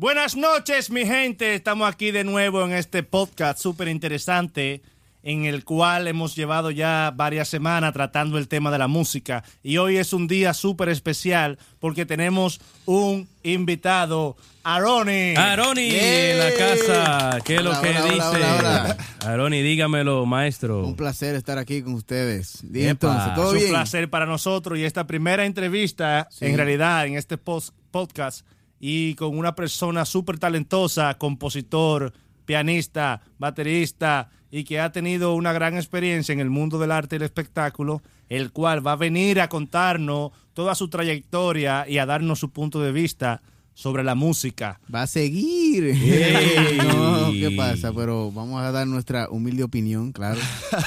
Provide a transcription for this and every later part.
Buenas noches, mi gente. Estamos aquí de nuevo en este podcast súper interesante en el cual hemos llevado ya varias semanas tratando el tema de la música. Y hoy es un día súper especial porque tenemos un invitado, Aroni. Aroni en la casa. ¿Qué es lo Hola, que hola, dice? hola, hola, hola. Aroni, dígamelo, maestro. Un placer estar aquí con ustedes. Y Epa. entonces, ¿todo es un bien? placer para nosotros y esta primera entrevista, Sí. en realidad, en este post- podcast y con una persona súper talentosa, compositor, pianista, baterista y que ha tenido una gran experiencia en el mundo del arte y el espectáculo, el cual va a venir a contarnos toda su trayectoria y a darnos su punto de vista sobre la música. Va a seguir. No, ¿qué pasa? Pero vamos a dar nuestra humilde opinión, claro.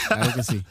Claro que sí.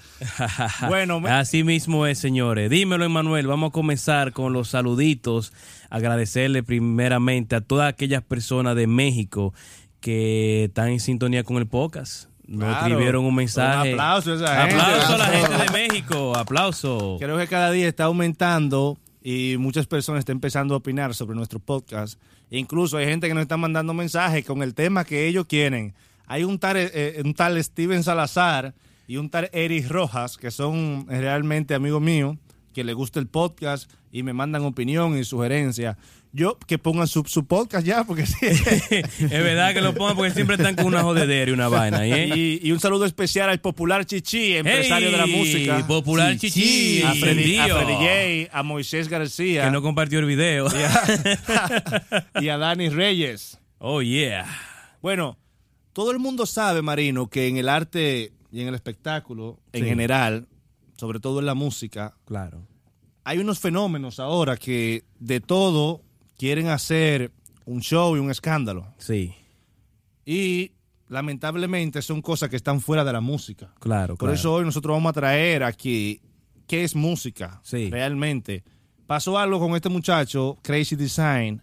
Bueno, me- Así mismo es, señores. Dímelo, Emanuel. Vamos a comenzar con los saluditos. Agradecerle primeramente a todas aquellas personas de México que están en sintonía con el podcast. Nos Claro. escribieron un mensaje. Un aplauso a esa gente. Aplauso a la gente de México. Aplauso. Creo que cada día está aumentando y muchas personas están empezando a opinar sobre nuestro podcast. E incluso hay gente que nos está mandando mensajes con el tema que ellos quieren. Hay un tal, eh, un tal Steven Salazar y un tal Eric Rojas, que son realmente amigos míos, que les gusta el podcast y me mandan opinión y sugerencias. Yo, que pongan su, su podcast ya, porque sí. es verdad que lo pongan porque siempre están con una jodedera y una vaina. ¿eh? y, y un saludo especial al popular Chichi, empresario de la música. Popular Chichi. sí. a Freddy, a encendido. Freddy J, a Moisés García. Que no compartió el video. y a, y a Dani Reyes. Oh, yeah. Bueno, todo el mundo sabe, Marino, que en el arte y en el espectáculo, en general, sobre todo en la música, Claro. hay unos fenómenos ahora que de todo quieren hacer un show y un escándalo. Sí, Y lamentablemente son cosas que están fuera de la música. claro. Por claro. eso hoy nosotros vamos a traer aquí qué es música Sí. realmente. Pasó algo con este muchacho, Crazy Design,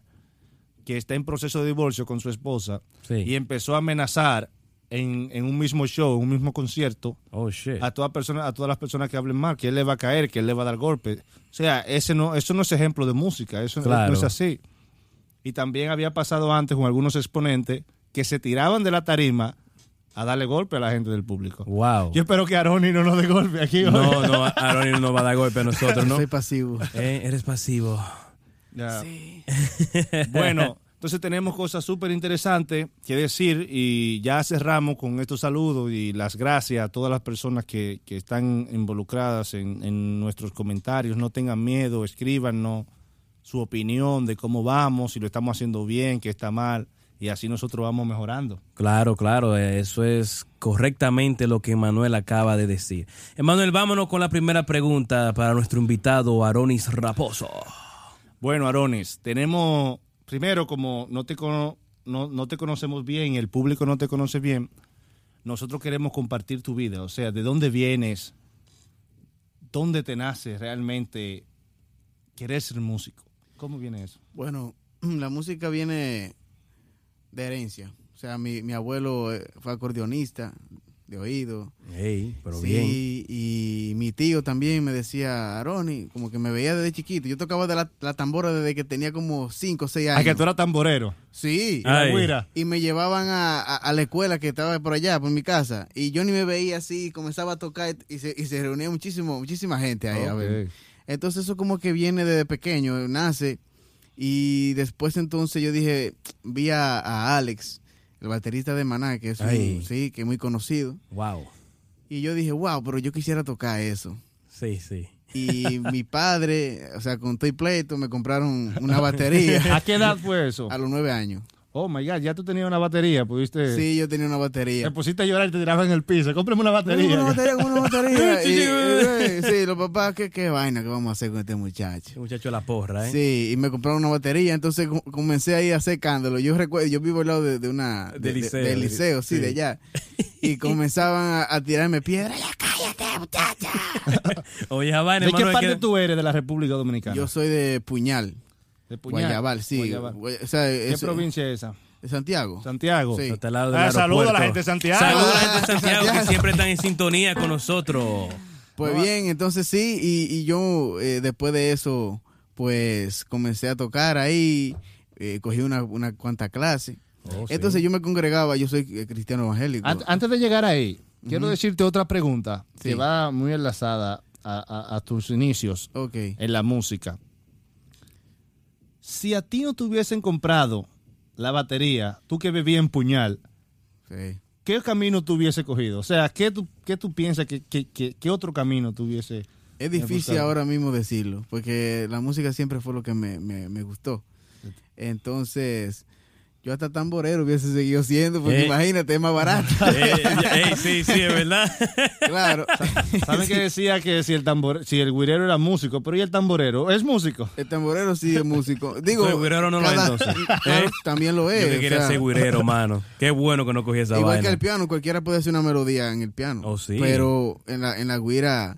que está en proceso de divorcio con su esposa Sí. y empezó a amenazar en, en un mismo show, en un mismo concierto, Oh, shit. a todas personas, a todas las personas que hablen mal, que él le va a caer, que él le va a dar golpes. O sea, ese no, eso no es ejemplo de música, eso Claro. no es así. Y también había pasado antes con algunos exponentes que se tiraban de la tarima a darle golpe a la gente del público. Wow. Yo espero que Aroni no nos dé golpe aquí. hoy. No, no, Aaron no va a dar golpe a nosotros, ¿no? Soy pasivo. Eh, eres pasivo. Ya. Bueno, entonces tenemos cosas súper interesantes que decir y ya cerramos con estos saludos y las gracias a todas las personas que, que están involucradas en, en nuestros comentarios. No tengan miedo, escríbanos su opinión de cómo vamos, si lo estamos haciendo bien, qué está mal y así nosotros vamos mejorando. Claro, claro, eh, eso es correctamente lo que Emanuel acaba de decir. Emanuel, vámonos con la primera pregunta para nuestro invitado Aronis Raposo. Bueno, Aronis, tenemos, primero, como no te, cono- no, no te conocemos bien, el público no te conoce bien, nosotros queremos compartir tu vida, o sea, de dónde vienes, dónde te nace realmente querer ser músico. ¿Cómo viene eso? Bueno, la música viene de herencia. O sea, mi, mi abuelo eh, fue acordeonista de oído. Hey, pero bien. Sí, y mi tío también me decía, Aroni, como que me veía desde chiquito. Yo tocaba de la, la tambora desde que tenía como 5 o 6 años. Ah, que tú eras tamborero. Sí. Y. Y me llevaban a, a- a la escuela que estaba por allá, por mi casa. Y yo ni me veía así, comenzaba a tocar y se, y se reunía muchísimo, muchísima gente ahí a ver. Ok. Entonces eso como que viene desde pequeño, nace. Y después entonces yo dije, vi a, a Alex, el baterista de Maná, que es, un- sí, que es muy conocido. Wow. Y yo dije, wow, pero yo quisiera tocar eso. Sí, sí. Y mi padre, o sea, con todo y pleito, me compraron una batería ¿A qué edad fue eso? a los nueve años. Oh my God, ya tú tenías una batería, pudiste. Sí, yo tenía una batería. Te pusiste a llorar y te tiraban en el piso. Cómprame una batería. Una batería, una batería. y, sí, los papás, ¿qué, qué vaina que vamos a hacer con este muchacho? Ese muchacho de la porra, ¿eh? Sí, y me compraron una batería, entonces co- comencé ahí a hacer escándalo. Yo recuerdo, yo vivo al lado de, de una... De liceo, del de- liceo, sí, sí. de allá. Y comenzaban a, a tirarme piedras. ¡Ya cállate, muchacha! Oye, vaina, ¿De qué parte que- tú eres de la República Dominicana? Yo soy de Puñal, de Puñal. Guayabal, sí. Guayabal. Guay- O sea, ¿Qué es- provincia es esa? de Santiago. Santiago. Sí. Está al lado del Ah, saludo a la aeropuerto. gente de Santiago. Saludos a la gente de Santiago que siempre están en sintonía con nosotros. Pues bien, entonces sí, y, y yo eh, después de eso, pues comencé a tocar ahí. eh, cogí una, una cuanta clase. Oh, sí. Entonces yo me congregaba, yo soy eh, cristiano evangélico. An- Antes de llegar ahí, quiero decirte otra pregunta Sí. que va muy enlazada a, a- a tus inicios Ok. en la música. Si a ti no te hubiesen comprado la batería, tú que bebías en puñal, Sí. ¿qué camino tú hubiese cogido? O sea, ¿qué tú, qué tú piensas que, que- otro camino tuviese? Es difícil ahora mismo decirlo, porque la música siempre fue lo que me, me, me gustó. Entonces, yo hasta tamborero hubiese seguido siendo, porque Eh. imagínate, es más barato. Eh, ey, sí, sí, es verdad. claro. ¿Saben que decía que si el tambor, si el guirero era músico, pero y el tamborero es músico? El tamborero sí es músico. Digo, No, el güirero no lo es, entonces. claro, ¿Eh? también lo es. Yo que o quería sea, ser guirero, mano. Qué bueno que no cogí esa Igual vaina. que el piano, cualquiera puede hacer una melodía en el piano. Oh, sí. Pero en la, en la guira,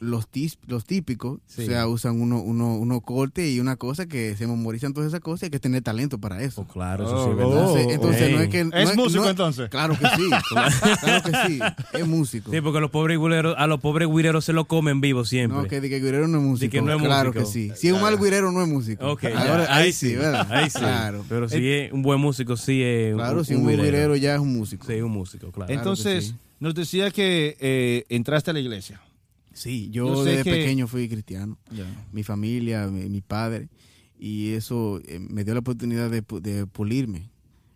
los, tis- los típicos, Sí. o sea, usan uno, uno, uno corte y una cosa que se memorizan todas esas cosas y hay que tener talento para eso. Oh, claro, eso sí es Oh. Entonces, no es que... no ¿Es músico no- entonces? Claro que sí, claro que sí, es músico. Sí, porque los pobres guireros, a los pobres guireros se lo comen vivo siempre. No, que de que guirero no es músico. que no es claro músico. que sí. Si es un mal guirero, no es músico. Ok, ya. Ahora, ahí, sí, ¿verdad? Ahí sí. Claro. Pero si es un buen músico, sí es Claro, un, si un buen guirero ya es un músico. Sí, un músico, claro. Entonces, sí. nos decía que eh, entraste a la iglesia. Sí, yo, Yo desde que- pequeño fui cristiano. mi familia, mi, mi padre, y eso eh, me dio la oportunidad de, pu- de pulirme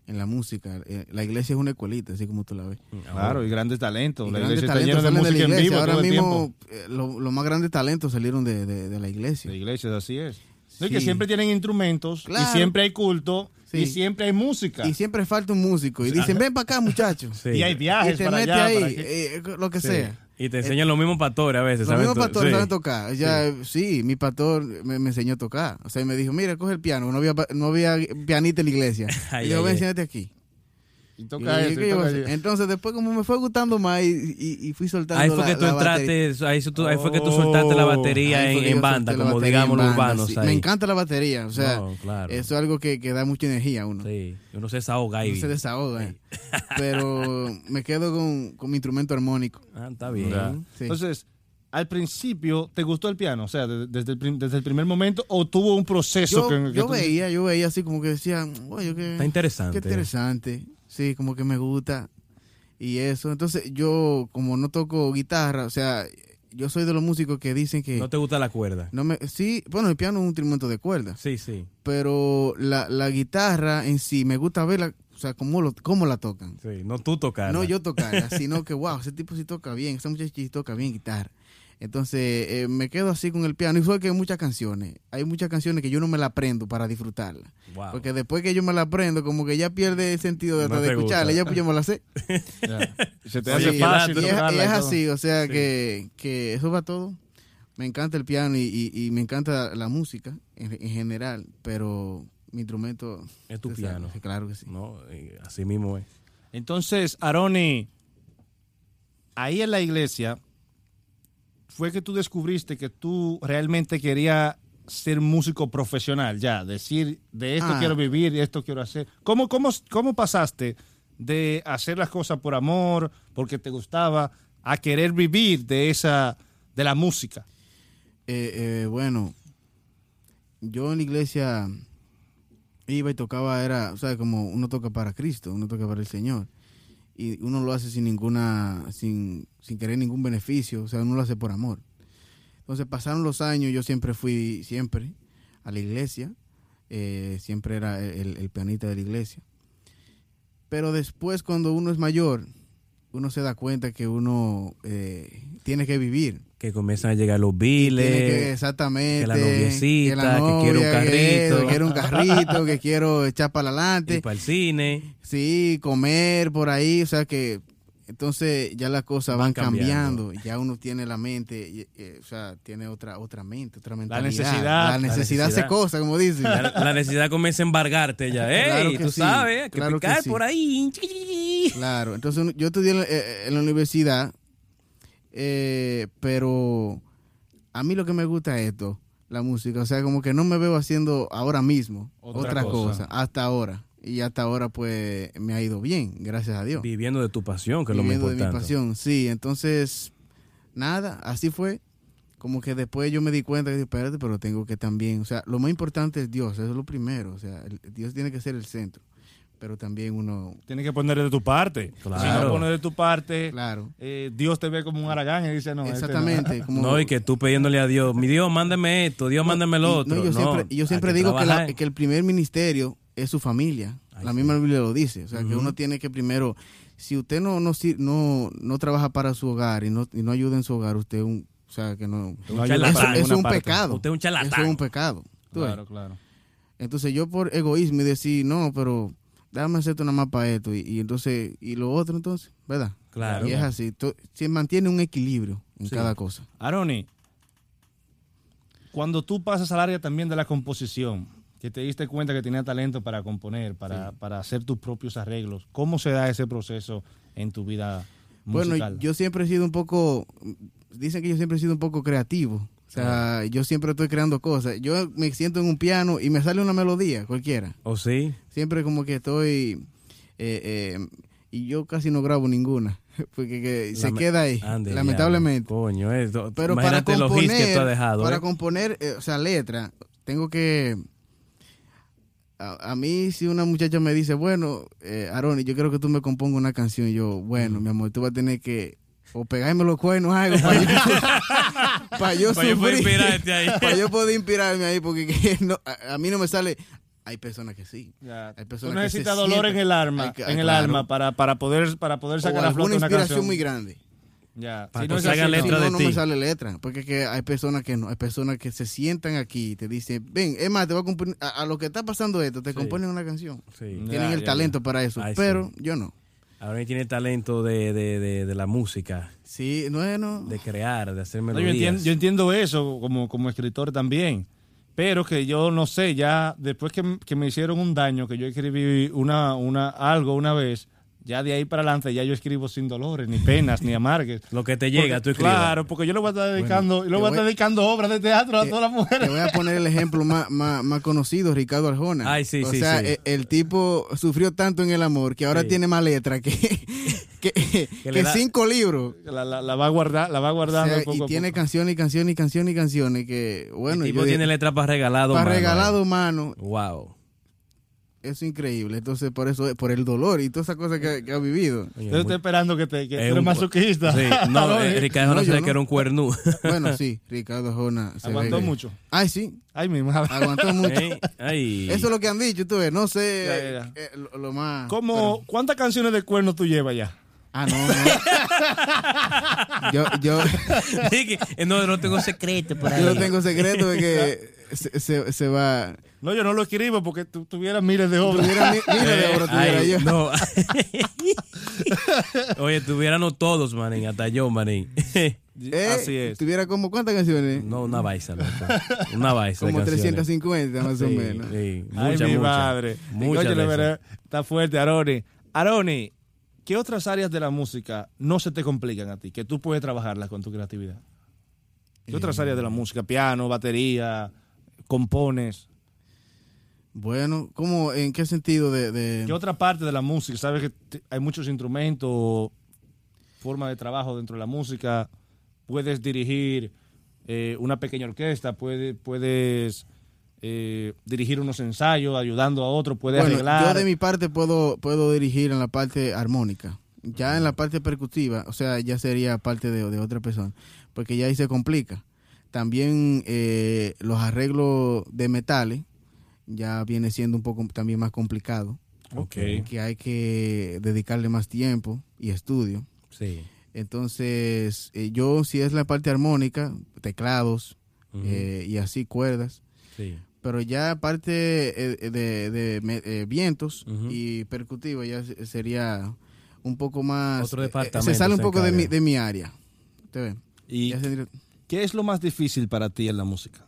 en la música. Eh, la iglesia es una escuelita, así como tú la ves. Claro, y grandes talentos. Y la grandes iglesia está llena de la en vivo Ahora todo el mismo, eh, lo- los más grandes talentos salieron de, de- de la iglesia. La iglesia, así es. No, y Sí. que siempre tienen instrumentos, Claro. y siempre hay culto, Sí. y siempre hay música. Y siempre falta un músico. Y dicen, ven para acá, muchachos. Sí. Y hay Y viajes te para mete allá. ahí, para eh, lo que Sí. sea. Y te enseñan los mismos pastores a veces. Los mismos To- pastores sí. saben tocar. Ya, sí, mi pastor me, me enseñó a tocar. O sea, me dijo, mira, coge el piano. No había, no había pianista en la iglesia. Ay, y yo, ay, ven, ay. aquí. Entonces, después como me fue gustando más y, y- y fui soltando Ahí fue la- que tú la batería. entraste, ahí, fue tú- ahí fue que tú soltaste la batería Ahí fue en, banda, como batería digamos en los urbanos. sí. ahí. Me encanta la batería, o sea, No, claro. eso es algo que, que da mucha energía a uno. Sí, uno se desahoga ahí. Uno se desahoga. eh. Pero me quedo con, con mi instrumento armónico. Ah, está bien. Sí. Entonces, al principio, ¿te gustó el piano? O sea, de- desde el, prim- desde el primer momento, o tuvo un proceso Yo, que, que yo tú- veía, yo veía así como que decía, oye, qué, Está interesante. qué interesante. Sí, como que me gusta. Y eso. Entonces, yo, como no toco guitarra, o sea, yo soy de los músicos que dicen que. No te gusta la cuerda. no me, sí, bueno, el piano es un instrumento de cuerdas. Sí, sí. pero la, la guitarra en sí, me gusta verla, o sea, cómo, lo, cómo la tocan. Sí, no tú tocar. No yo tocarla, sino que, wow, ese tipo sí toca bien, ese muchacho sí toca bien guitarra. Entonces, eh, me quedo así con el piano. Y fue que hay muchas canciones, hay muchas canciones que yo no me la aprendo para disfrutarla. Wow. Porque después que yo me la aprendo, como que ya pierde el sentido de, No escucharla. Ya pues yo me la sé. Se te hace y fácil y es, tocarla y y es todo. así, o sea, Sí. que, que eso va todo. Me encanta el piano y, y- y me encanta la música en, en general, pero mi instrumento Es tu piano. sabe, claro que sí. No, eh, así mismo es. Entonces, Aroni, ahí en la iglesia, fue que tú descubriste que tú realmente querías ser músico profesional, ya, decir, de esto Ah. quiero vivir, de esto quiero hacer. ¿Cómo, cómo, ¿Cómo pasaste de hacer las cosas por amor, porque te gustaba, a querer vivir de esa, de la música? Eh, eh, bueno, yo en la iglesia iba y tocaba, era, o sea, como uno toca para Cristo, uno toca para el Señor. Y uno lo hace sin ninguna, sin, sin querer ningún beneficio, o sea, uno lo hace por amor. Entonces pasaron los años, yo siempre fui, siempre, a la iglesia, eh, siempre era el, el pianista de la iglesia. Pero después cuando uno es mayor, uno se da cuenta que uno eh, tiene que vivir. Que comienzan a llegar los Tiene que- biles. exactamente. que la noviecita, la que quiero un que carrito. Que quiero un carrito, que quiero echar para Y adelante. para el cine. Sí, comer por ahí. O sea que entonces ya las cosas van, Van cambiando. cambiando. Ya uno tiene la mente, y- eh, o sea, tiene otra otra mente, otra mentalidad. necesidad. La La necesidad, hace necesidad. cosas, como dicen. La, la necesidad comienza a embargarte ya. ¡Ey! Claro que tú sí, sabes, que claro que picar sí. por ahí. Claro, entonces uno- yo estudié en, la- eh, en la universidad, eh, pero a mí lo que me gusta es esto, la música. O sea, como que no me veo haciendo ahora mismo Otra otra, cosa. cosa. hasta ahora. Y hasta ahora pues me ha ido bien, gracias a Dios. Viviendo de tu pasión, que es lo más Viviendo de mi importante. pasión, sí. Entonces, nada, así fue. como que después yo me di cuenta que, espérate, pero tengo que también, o sea, lo más importante es Dios, eso es lo primero, o sea, el- Dios tiene que ser el centro, pero también uno, Tienes que poner de tu parte. Claro. Si no pones de tu parte, claro, eh, Dios te ve como un aragán y dice, no, este no. exactamente, como... No, y que tú pidiéndole a Dios, mi Dios, mándame esto, Dios, mándame lo otro. no, yo No, siempre, yo siempre que digo que, la- que el primer ministerio es su familia. Ay, la sí. misma Biblia lo dice. O sea, que uno tiene que primero, si usted no no, sir- no, no trabaja para su hogar y no, y no ayuda en su hogar, usted un, o sea, que no... No Eso, es un parte. pecado. Usted es un charlatán. Eso es un pecado. ¿tú ves? Claro, claro. Entonces yo por egoísmo y decir, no, pero déjame hacerte una más para esto y, y entonces, y lo otro entonces, ¿verdad? Claro. Y es así. to- Se mantiene un equilibrio en Sí. cada cosa. Aroni, cuando tú pasas al área también de la composición, que te diste cuenta que tenía talento para componer, para, para hacer tus propios arreglos, ¿cómo se da ese proceso en tu vida musical? Bueno, yo siempre he sido un poco, dicen que yo siempre he sido un poco creativo. O sea, yo siempre estoy creando cosas. Yo me siento en un piano y me sale una melodía, cualquiera. ¿O sí? Siempre como que estoy... eh, eh, y yo casi no grabo ninguna, porque que se queda ahí, Ande, lamentablemente. Coño, esto, Pero para los componer, que tú has dejado. para ¿eh? componer, eh, o sea, letra, tengo que... A, a mí si una muchacha me dice, bueno, eh, Aroni, yo quiero que tú me compongas una canción, yo, bueno, mi amor, tú vas a tener que o pegarme los cuernos o algo para yo, para yo Pa' yo poder inspirarte ahí. para yo poder inspirarme ahí, porque que no- a, a mí no me sale... Hay personas que sí. Ya, Hay tú personas que necesitas se dolor en el alma, que- en el claro. alma para, para poder para poder O sacar a flote una inspiración canción. muy grande. Ya. Para Si no salga letra no, de no ti. me sale letra. Porque que hay personas que no. Hay personas que se sientan aquí y te dicen, ven, es más, te voy a componer, a, a lo que está pasando esto, te Sí. componen una canción. Sí. Ya, Tienen el ya, talento para eso, Ay, pero yo no. Ahora tiene talento de, de, de, de la música, Sí, no, no. de crear, de hacer No, yo, melodías. entiendo, yo entiendo eso como, como escritor también. Pero que yo no sé, ya después que, que me hicieron un daño, que yo escribí una, una, algo una vez, ya de ahí para adelante ya yo escribo sin dolores, ni penas, ni amargues. Lo que te llega, Porque- tú escribes. Claro, porque yo le voy a estar dedicando, Bueno, yo le voy a te estar dedicando obras de teatro a Te- todas las Te mujeres. voy a poner el ejemplo más, más, más conocido, Ricardo Arjona. Ay, sí, o sí, sea, sí. e- El, tipo sufrió tanto en el amor que ahora Sí. tiene más letra que, que, que da- cinco libros. La, la- la va a guardar, la va O guardando sea, poco y tiene poco. canciones y canciones y canciones y canciones que, bueno, el tipo yo- tiene letra para regalado. para mano, regalado, eh. mano, Wow. Eso es increíble. Entonces, por eso, por el dolor y todas esas cosas que, que ha vivido. Oye, Yo muy- estoy esperando que, te, que eres un- masoquista. Sí, no, No, eh, Ricardo No, no, yo sabe no. que era un cuernú. Bueno, sí, Ricardo Arjona. se Aguantó ve que- mucho. Ay, sí, Ay, mismo. aguantó mucho. Ay. Eso es lo que han dicho, tú ves. No sé Ya, ya, ya. eh, lo, lo más. ¿Cómo, ¿Cuántas canciones de cuerno tú llevas ya? Ah, no, no. yo, yo, eh, no, no tengo secreto por ahí. yo no tengo secreto de que se, se, se va. No, yo no lo escribo porque tú tuvieras miles de obras. Tuviera mi- miles de obras, tuviera Ay, yo. no. Oye, tuviéramos todos, manín, hasta yo, manín. Eh, Así es. Tuviera como cuántas canciones? No, una baisa, loco. Una baisa. como canciones. 350 más o menos. sí, Ay, mucha, mi mucha. madre. Muchas Oye, verdad, está fuerte, Aroni. Aroni, ¿qué otras áreas de la música no se te complican a ti? Que tú puedes trabajarlas con tu creatividad. ¿Qué Eh. otras áreas de la música? Piano, batería, compones. Bueno, ¿cómo, ¿en qué sentido de...? de- ¿Qué otra parte de la música? Sabes que te- hay muchos instrumentos, forma de trabajo dentro de la música. Puedes dirigir eh, una pequeña orquesta, puede- puedes eh, dirigir unos ensayos ayudando a otro, puedes bueno, arreglar. yo de mi parte puedo, puedo dirigir en la parte armónica. Ya en la parte percutiva, o sea, ya sería parte de, de otra persona, porque ya ahí se complica. También eh, los arreglos de metales ya viene siendo un poco también más complicado, Ok. que hay que dedicarle más tiempo y estudio. Sí. Entonces, eh, yo si es la parte armónica, teclados eh, y así cuerdas, Sí. pero ya parte eh, de, de vientos y percutivo ya se- sería un poco más... Otro departamento se sale un poco de mi, de mi área. ¿Y qué es lo más difícil para ti en la música?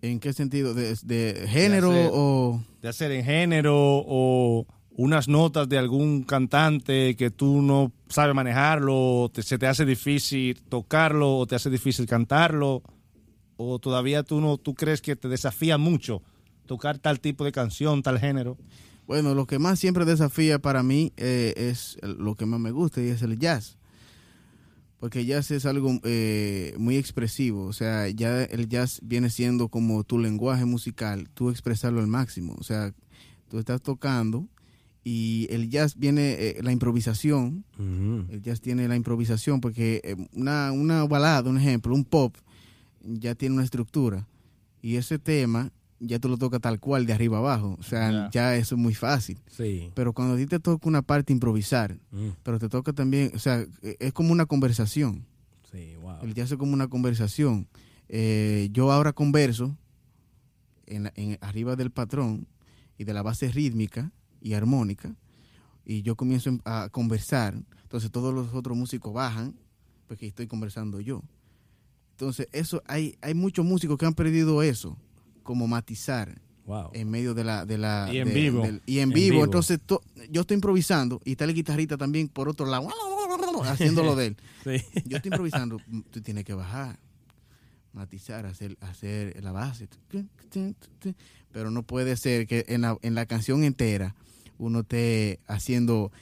¿En qué sentido? ¿De, de género hacer- o...? de hacer en género o unas notas de algún cantante que tú no sabes manejarlo, te- se te hace difícil tocarlo o te hace difícil cantarlo o todavía tú no tú crees que te desafía mucho tocar tal tipo de canción, tal género. Bueno, lo que más siempre desafía para mí eh, es lo que más me gusta y es el jazz. Porque el jazz es algo eh, muy expresivo, o sea, ya el jazz viene siendo como tu lenguaje musical, tú expresarlo al máximo, o sea, tú estás tocando y el jazz viene, eh, la improvisación, el jazz tiene la improvisación, porque eh, una, una balada, un ejemplo, un pop, ya tiene una estructura, y ese tema ya tú lo tocas tal cual, de arriba abajo, o sea, Ya. ya eso es muy fácil, Sí. pero cuando a ti te toca una parte improvisar, Mm. pero te toca también, o sea, eh, es como una conversación. Sí, wow. El jazz es como una conversación. Eh, yo ahora converso en, arriba del patrón y de la base rítmica y armónica y yo comienzo a conversar. Entonces todos los otros músicos bajan porque estoy conversando yo. Entonces eso hay hay muchos músicos que han perdido eso, como matizar Wow. en medio de la de la Y en de- vivo. del- y en, En vivo. vivo. Entonces to- yo estoy improvisando y está el guitarrista también por otro lado haciéndolo de él. Sí. Yo estoy improvisando, tú tienes que bajar, matizar, hacer, hacer la base. Pero no puede ser que en la, en la canción entera uno esté haciendo,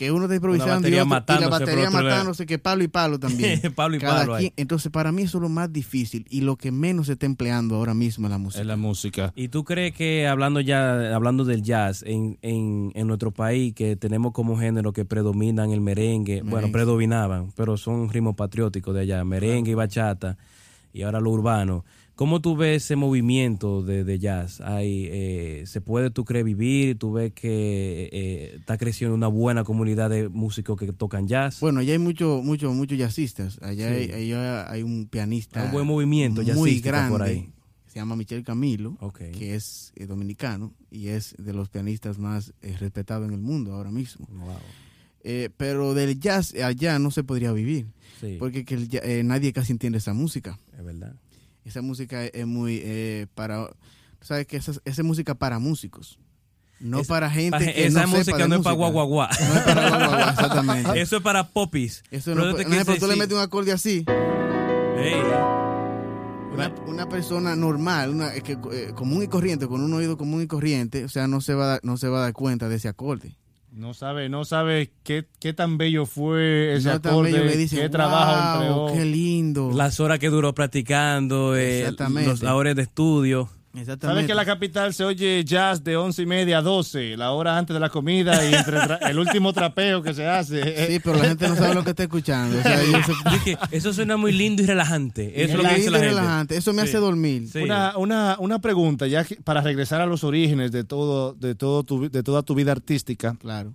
que uno esté improvisando y, otro- y la matándose batería matándose, que palo y palo también. Pablo y Cada Pablo ahí. quien- entonces, para mí eso es lo más difícil y lo que menos se está empleando ahora mismo en la música. Es la música. ¿Y tú crees que hablando ya, hablando del jazz, en, en, en nuestro país, que tenemos como género que predominan el merengue, bueno, Merengue. predominaban, pero son ritmos patrióticos de allá, merengue y bachata, y ahora lo urbano. ¿Cómo tú ves ese movimiento de, de jazz? Hay, eh, ¿Se puede, tú crees, vivir? ¿Tú ves que eh, está creciendo una buena comunidad de músicos que tocan jazz? Bueno, allá hay muchos muchos muchos jazzistas. Allá Sí. hay, allá hay un pianista Hay un buen movimiento muy grande. por ahí. Se llama Michel Camilo, que es eh, dominicano y es de los pianistas más eh, respetados en el mundo ahora mismo. Wow. Pero del jazz allá no se podría vivir, Sí, porque que el ja- nadie casi entiende esa música. es verdad. Esa música es muy eh, para, sabes que esa, esa es música para músicos, no Es- para gente que esa no sepa música de no es para guaguaguá. No es para guaguaguá, exactamente. Eso es para popis. Eso Pero no, yo te por quise ejemplo, tú le metes un acorde así, Ey, una, una persona normal, una que, eh, común y corriente, con un oído común y corriente, o sea, no se va no se va a dar cuenta de ese acorde. No sabe, no sabe qué, qué tan bello fue ese No acorde, bello qué trabajo "Wow, empleó. qué lindo. las horas que duró practicando, eh, los horas de estudio. ¿Sabes que en la capital se oye jazz de once y media a 12, la hora antes de la comida y entre el último trapeo que se hace? Sí, pero la gente no sabe lo que está escuchando. O sea, yo sé- Dije, eso suena muy lindo y relajante. Eso es lo que lindo dice y la gente. relajante. Eso me Sí. hace dormir. Sí. Una, una, una pregunta, ya que- para regresar a los orígenes de todo, de todo tu, de toda tu vida artística. Claro.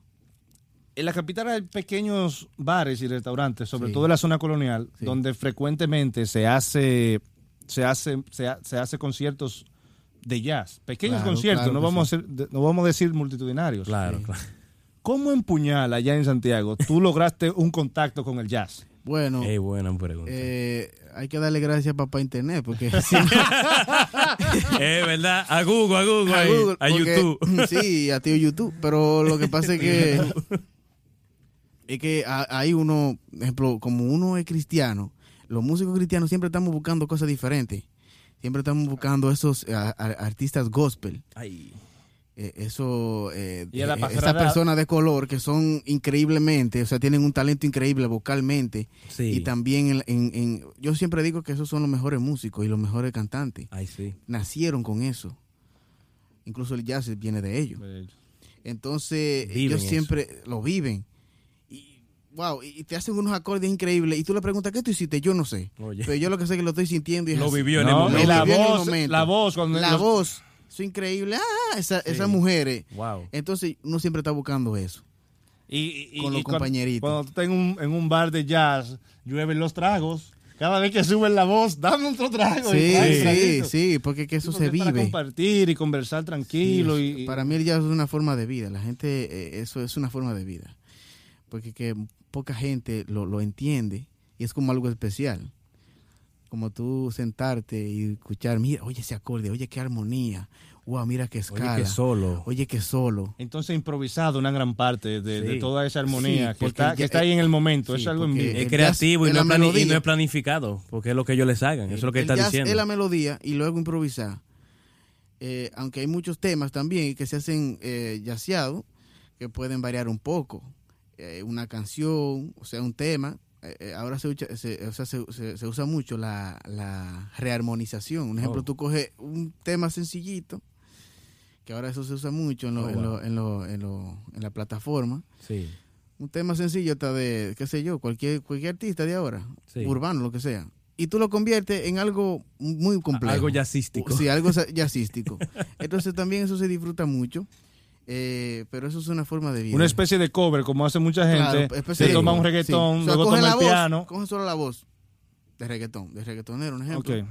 En la capital hay pequeños bares y restaurantes, sobre Sí. todo en la zona colonial, Sí. donde frecuentemente se hace, se hace, se, ha- se hace conciertos de jazz, pequeños Claro, conciertos, claro no vamos sí. a de- no vamos a decir multitudinarios. Claro, Sí. claro. ¿Cómo en Puñal, allá en Santiago, tú lograste un contacto con el jazz? Bueno, Ey, buena pregunta. eh, hay que darle gracias a papá Internet porque si no- es verdad. A Google, a Google, a ahí, Google, a porque- YouTube. Sí, a tío YouTube. Pero lo que pasa es que es que hay uno, ejemplo, como uno es cristiano, los músicos cristianos siempre estamos buscando cosas diferentes. Siempre estamos buscando esos eh, a- a- artistas gospel. Ay. eh, eso eh, eh, esas personas de color que son increíblemente, o sea, tienen un talento increíble vocalmente Sí. y también en, en- en- yo siempre digo que esos son los mejores músicos y los mejores cantantes. Ay, sí. Nacieron con eso. Incluso el jazz viene de ellos. Entonces, Viven ellos eso. siempre lo viven. Y wow, y te hacen unos acordes increíbles y tú le preguntas, ¿qué tú hiciste? Yo no sé. Oye. Pero yo lo que sé es que lo estoy sintiendo y es Lo así. vivió en el momento. y la vivió en el voz, momento. la voz, cuando La los- voz, eso es increíble. Ah, esa- Sí. esas mujeres. Wow. Entonces, uno siempre está buscando eso. Y, y- Con y los compañeritos. Cuando tú estás en un, en un bar de jazz, llueven los tragos. Cada vez que suben la voz, dame otro trago. y Sí, un sí, sí, porque que eso Sí, se es Para vive. compartir y conversar tranquilo. Sí, y, y- Para mí el jazz es una forma de vida. La gente, eh, eso es una forma de vida. Porque que poca gente lo, lo entiende y es como algo especial. Como tú sentarte y escuchar, mira, oye ese acorde, oye qué armonía, wow, mira qué Oye, escala, que solo. oye qué solo. Entonces improvisado una gran parte de, toda esa armonía Sí, que, está, ya- que está ahí en el momento. sí, es algo en vivo. Es creativo y no es y no planificado, porque es lo que ellos les hagan. Eso es lo que el está jazz diciendo. es la melodía y luego improvisar. Eh, aunque hay muchos temas también que se hacen eh, que pueden variar un poco. Eh, una canción, o sea, un tema, eh, eh, ahora se, ucha- se- o sea, se, usa mucho la, la rearmonización. Un ejemplo, Oh. tú coges un tema sencillito, que ahora eso se usa mucho en, lo- Oh, en, wow. lo- en, lo- en, lo- en la plataforma. Sí. Un tema sencillo hasta de, qué sé yo, cualquier, cualquier artista de ahora, Sí. urbano, lo que sea. Y tú lo conviertes en algo muy complejo. Algo jazzístico. Sí, algo jazzístico. Entonces también eso se disfruta mucho. Eh, pero eso es una forma de vida. Una especie de cover, como hace mucha gente. Claro, se toma un sí. reggaetón, O sea, luego toma el voz, piano. Coge solo la voz de reggaetón, de reggaetonero, un ejemplo.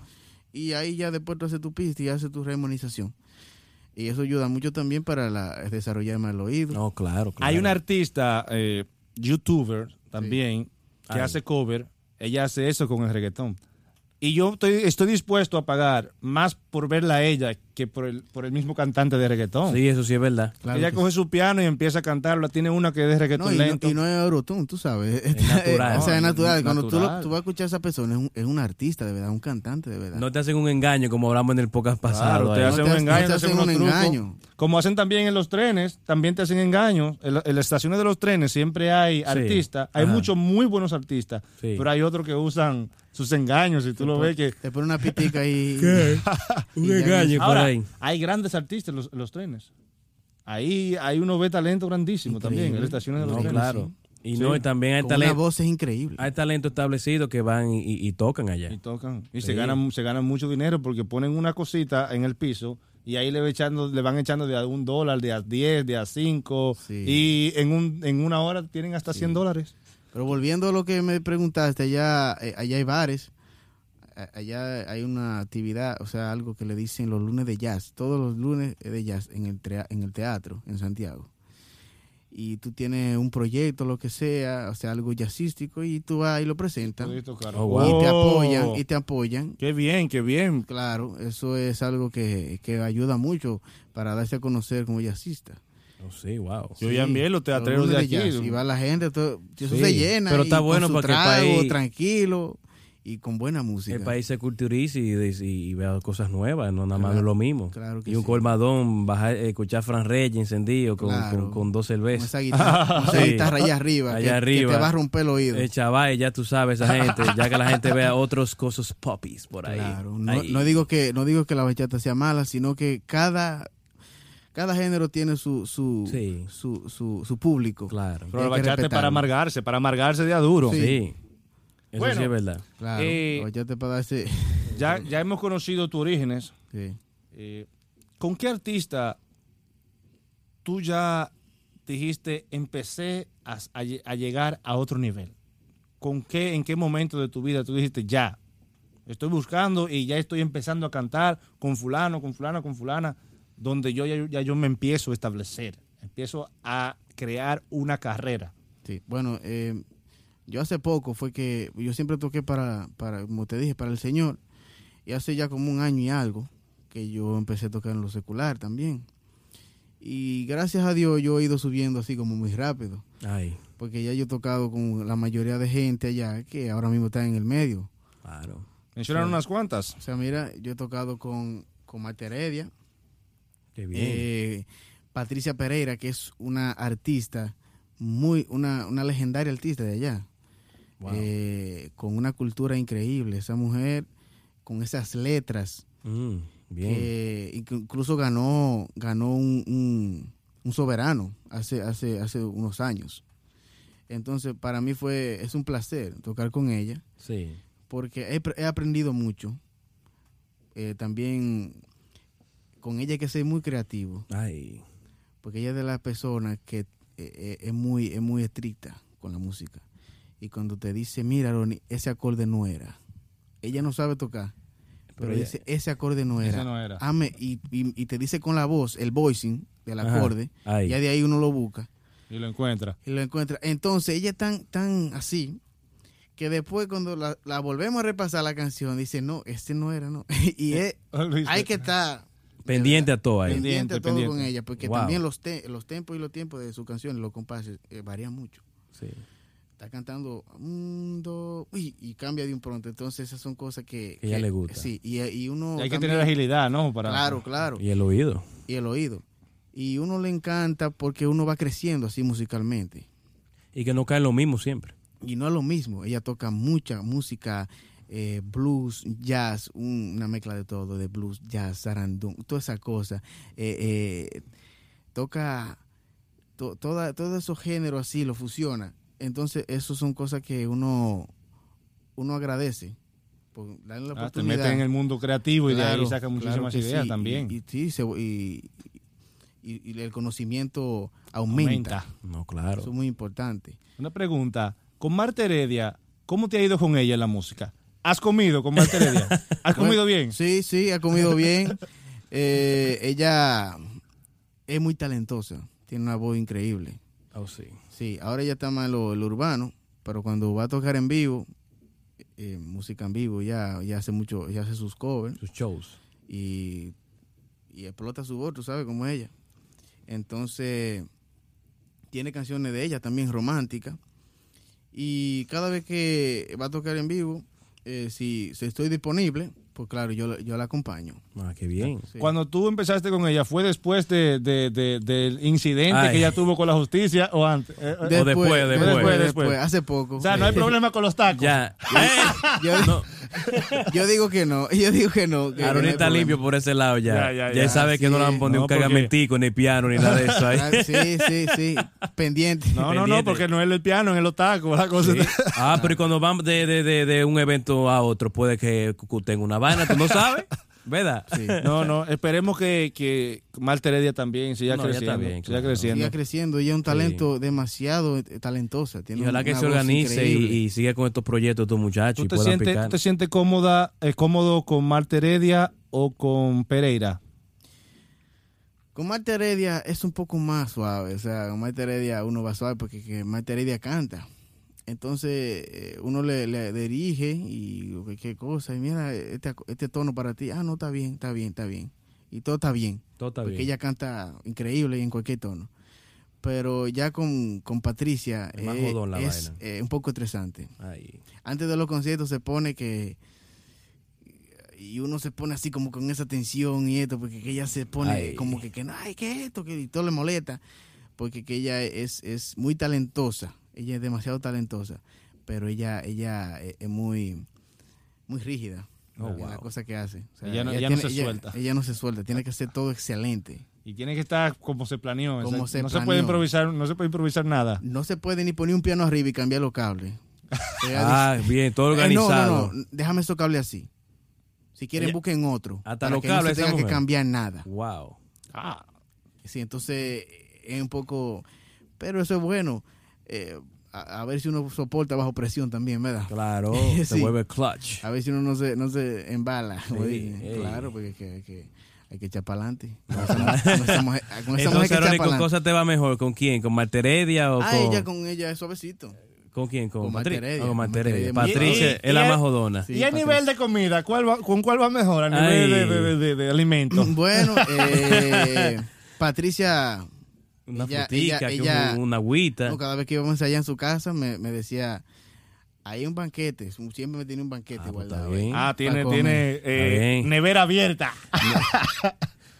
Y ahí ya después tú haces tu pista y haces tu rearmonización. Y eso ayuda mucho también para la, desarrollar más el oído. No, claro, claro. Hay una artista, eh, youtuber también, que Ay. hace cover. Ella hace eso con el reggaetón. Y yo estoy, estoy dispuesto a pagar más por verla a ella que por el, por el mismo cantante de reggaetón. Sí, eso sí es verdad. Claro ella coge su piano y empieza a cantarlo. Tiene una que es de reggaetón No, y, no, lento. y no es Eurotune, tú sabes. natural. o sea, es natural. es Cuando Tú, natural. lo- tú vas a escuchar a esa persona, es un, es un artista de verdad, un cantante de verdad. No te hacen un engaño como hablamos en el podcast pasado. Claro, te hacen No te un hacen- engaño, no te te hacen un engaño. Como hacen también en los trenes, también te hacen engaños. En, la- en las estaciones de los trenes siempre hay artistas. Hay Ajá. muchos muy buenos artistas, Sí. pero hay otros que usan sus engaños y tú lo ves que... Te pone una pitica ahí. Un Y ya engaño por Ahora, ahí. hay grandes artistas en los, los trenes. Ahí hay uno ve talento grandísimo también en las estaciones de los No, trenes. claro. Y Sí. no, y también hay Con una talento, voz es increíble. hay talento establecido que van y, y- y tocan allá. Y tocan. Y Sí. se ganan se ganan mucho dinero porque ponen una cosita en el piso y ahí le, va echando, le van echando de a un dólar, de a 10, de a 5. Sí. Y en, un, en una hora tienen hasta 100 dólares. Pero volviendo a lo que me preguntaste, allá, eh, allá hay bares, allá hay una actividad, o sea, algo que le dicen los lunes de jazz, todos los lunes es de jazz en el, en el teatro en Santiago. Y tú tienes un proyecto, lo que sea, o sea, algo jazzístico, y tú vas y lo presentas. Oh, wow. Y te apoyan, y te apoyan. Qué bien, qué bien. Claro, eso es algo que, que ayuda mucho para darse a conocer como jazzista. Oh, sí, wow. Yo ya envié los teatreros de aquí. jazz, y va la gente, todo, eso Sí, se llena. pero y está con bueno su porque el país- tranquilo y con buena música. El país se culturiza y, y, y vea cosas nuevas, no nada más Claro, lo mismo. claro que y un sí. colmadón, bajar, escuchar Fran Reyes encendido con, Claro. con, con dos Con cervezas. esa guitarra, con esa Sí. guitarra allá arriba, Allá que, arriba. que te va a romper el oído. Eh, chaval, ya tú sabes, esa gente, ya que la gente vea otros cosas poppies por ahí. Claro, no, Ahí. no digo que no digo que la bachata sea mala, sino que cada cada género tiene su su, Sí. su, su, su público. Claro. Pero la bachata es para amargarse, para amargarse de a duro. Sí. Eso Bueno. sí es verdad. Claro, Eh, para darse Ya, ya hemos conocido tus orígenes. sí. Eh, ¿Con qué artista tú ya dijiste empecé a, a lle- a llegar a otro nivel? ¿Con qué, en qué momento de tu vida tú dijiste ya? Estoy buscando y ya estoy empezando a cantar con fulano, con fulano, con fulana, donde yo ya, ya yo me empiezo a establecer, empiezo a crear una carrera. Sí, bueno, eh, yo hace poco fue que yo siempre toqué para, para, como te dije, para el Señor. Y hace ya como un año y algo que yo empecé a tocar en lo secular también. Y gracias a Dios yo he ido subiendo así como muy rápido. Ay, Porque ya yo he tocado con la mayoría de gente allá que ahora mismo está en el medio. claro. Mencionaron unas cuantas. O sea, mira, yo he tocado con, con Marta Heredia, Qué bien. eh, Patricia Pereira, que es una artista, muy, una, una legendaria artista de allá. Wow. eh, con una cultura increíble. Esa mujer con esas letras, Mm, bien. incluso ganó, ganó un, un- un soberano hace, hace, hace unos años. Entonces, para mí fue, es un placer tocar con ella, sí. porque he, he aprendido mucho. Eh, también con ella hay que ser muy creativo, Ay, porque ella es de las personas que eh, es, muy, es muy estricta con la música. Y cuando te dice, mira, Ronnie, ese acorde no era. Ella no sabe tocar, pero, ella- dice, ese acorde no Ese era. no era. Ame, y, y- y te dice con la voz, el voicing del acorde. Ay. Ya de ahí uno lo busca Y lo encuentra. y lo encuentra. Entonces, ella es tan, tan así que después cuando la, la volvemos a repasar la canción, dice, no, este no era, no. y es, hay que estar pendiente a todo ahí. pendiente, Pendiente, a todo pendiente. con ella, porque Wow. también los, te- los tempos y los tiempos de sus canciones, los compases, eh, varían mucho. Sí. Está cantando un, dos, uy, y cambia de un pronto. Entonces, esas son cosas que... Que a ella le gusta. Sí, y, y uno... Hay que tener agilidad, ¿no? Para, Claro, claro. Y el oído. y el oído. Y uno le encanta porque uno va creciendo así musicalmente. Y que no cae lo mismo siempre. y no es lo mismo. Ella toca mucha música, eh, blues, jazz, un- una mezcla de todo, de blues, jazz, sarandón, toda esa cosa. Eh, eh, toca to- toda, todos esos géneros así, lo fusiona. Entonces, eso son cosas que uno, uno agradece. Por darle la Ah, te metes en el mundo creativo y de ahí sacan muchísimas claro ideas sí, también. Y, y- y- y el conocimiento aumenta. Aumenta. No, claro. Eso es muy importante. Una pregunta. Con Marta Heredia, ¿cómo te ha ido con ella en la música? ¿Has comido con Marta Heredia? ¿Has comido bien? Sí, sí, ha comido bien. Eh, ella es muy talentosa, tiene una voz increíble. Oh, sí. Sí, ahora ella está más en lo, lo urbano, pero cuando va a tocar en vivo, eh, música en vivo, ya, ya hace mucho, ya hace sus covers Sus shows. y, y explota su voz, tú sabes, como ella. Entonces, tiene canciones de ella también románticas. Y cada vez que va a tocar en vivo, eh, si, si estoy disponible, pues claro, yo, la- yo la acompaño. Ah, qué bien. Sí. Cuando tú empezaste con ella, ¿fue después de, de- de- del incidente Ay. que ella tuvo con la justicia o antes? Eh, eh, De- después, después. Después. hace poco. o sea, no hay problema con los tacos. Ya. Yo, No, yo digo que no, yo digo que no. que- no Aaron está problema. limpio por ese lado ya. Ya, Ya, ya, ya. sabe que no le van a poner No, un cagamentico, ni piano, ni nada de eso ahí. Ah, Sí, sí, sí, pendiente. No, no, no, porque no es el piano, es los tacos, la cosa. Sí. Ah, pero y cuando van de, de, de, de un evento a otro, puede que tenga una vaina, tú no sabes, ¿verdad? Sí. No, no, esperemos que, que Marta Heredia también siga No, ya creciendo. está bien, siga claro. creciendo. Siga creciendo. Ella es un talento demasiado eh, talentosa. Tiene Y ojalá que se organice y, y siga con estos proyectos tu muchacho ¿Tú y te, sientes, picar. tú te sientes cómoda, eh, cómodo con Marta Heredia o con Pereira? Con Marta Heredia es un poco más suave. O sea, con Marta Heredia uno va suave porque que Marta Heredia canta. Entonces eh, uno le, le dirige y qué- qué cosa. Y mira, este, este tono para ti. Ah, no, está bien, está bien, está bien. Y todo está bien. Todo está porque bien. ella canta increíble y en cualquier tono. Pero ya con, con Patricia Es más eh, jodón la es vaina. eh, un poco estresante. Ay. Antes de los conciertos se pone que y uno se pone así como con esa tensión y esto porque que ella se pone Ay. como que, que no ay qué es esto que y todo le molesta porque que ella es, es muy talentosa ella es demasiado talentosa pero ella ella es, es muy muy rígida Oh, en la wow. cosa que hace O sea, Ella no- ella no se ella- suelta. ella no se suelta tiene que hacer todo excelente Y tiene que estar como se planeó. Como se no se planeó. puede improvisar, no se puede improvisar nada. no se puede ni poner un piano arriba y cambiar los cables Ah, bien, todo Eh, organizado. No, no, no, déjame esos cables así. Si quieren, busquen otro. Hasta para los que cables no se tenga que cambiar nada. Wow. Ah, Sí, entonces es un poco. Pero eso es bueno. Eh, a, a ver si uno soporta bajo presión también, ¿verdad? Claro, se vuelve clutch. A ver si uno no se, no se embala. Sí. Claro, porque hay que, hay que, hay que echar para adelante. Con esa mujer- con esa mujer con esa mujer hay Entonces, que echar Ronnie, para ¿con cosa te va mejor? ¿Con quién? ¿Con Marta Heredia o Ah, con, ella con ella es suavecito. con quién? ¿Con, con Marta Patri- Heredia, Ah, con Marta con. Patricia y- es la más jodona. Sí, y a Patricia. nivel de comida, ¿cuál va- ¿con cuál va mejor? A nivel de, de- de- de alimentos. Bueno, eh, Patricia Una Ella- frutica, ella- que ella- un- una agüita. No, cada vez que íbamos allá en su casa me, me decía, hay un banquete, siempre me tiene un banquete Ah, pues, guardado. está bien. Ah, tiene, tiene eh, nevera abierta.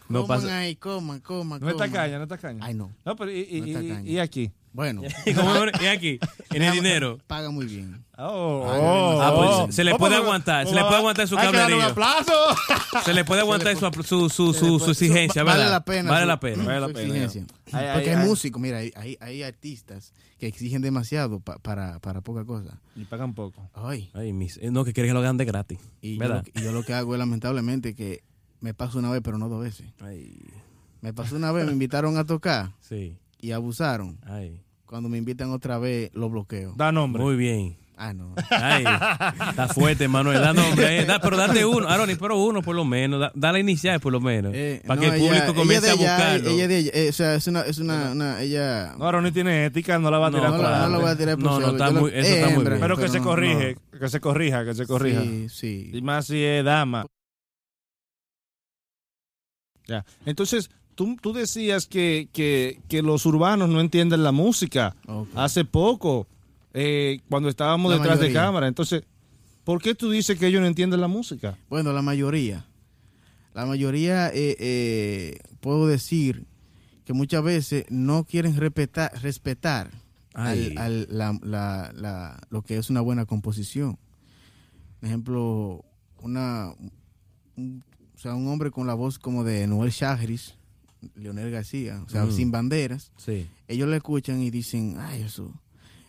No coman pasa- ahí, coman, coman, No está caña, no está caña. Ay, no. No, pero y, y- No está y- caña. y aquí. Bueno, ¿Y cómo- y aquí, en el dinero. paga muy bien. Oh, Ah, oh, ah, pues, oh. se le Oh, puede pues, aguantar, se le puede aguantar su hay cablerío. Se le puede aguantar su, su, su, su, exigencia. Vale la pena. Vale su- la pena. Vale la pena. Porque ay, hay ay. músicos, mira, hay, hay, hay artistas que exigen demasiado pa- para, para poca cosa. Y pagan poco. Ay, Ay, mis, eh, no, que quiere que lo hagan de gratis. y yo, ¿Verdad? lo, que- y yo lo que hago es lamentablemente que me paso una vez, pero no dos veces. Ay, Me pasó una vez, me invitaron a tocar sí. y abusaron. Ay. Cuando me invitan otra vez, lo bloqueo. Da nombre. Muy bien. Ah, no. Ay, está fuerte, Manuel. Da nombre. eh. Da- pero date uno. Aaron, pero uno por lo menos. Da, dale inicial por lo menos. Eh, para no, que el ella- público ella comience de a allá, buscarlo. Ella de ella, eh, o sea, es una, es una, una- ella. No, no tiene ética, no la va a No, tirar no, para la- no adelante. lo voy a tirar por No, no, está muy- eso está muy hembra, bien. Pero que se no- corrige, que se corrija, que se corrija. Sí, sí. Y más si es dama. Ya. Entonces, tú, tú decías que, que, que los urbanos no entienden la música. Hace poco, eh, cuando estábamos La detrás de cámara. Entonces, ¿por qué tú dices que ellos no entienden la música? Bueno, la mayoría. La mayoría, eh, eh, puedo decir que muchas veces no quieren respetar, respetar al, al- la- la- la- lo que es una buena composición. Por ejemplo, una, un, o sea, un hombre con la voz como de Noel Chagris, Leonel García, o sea, Mm. sin banderas, Sí. ellos le escuchan y dicen, ay, eso,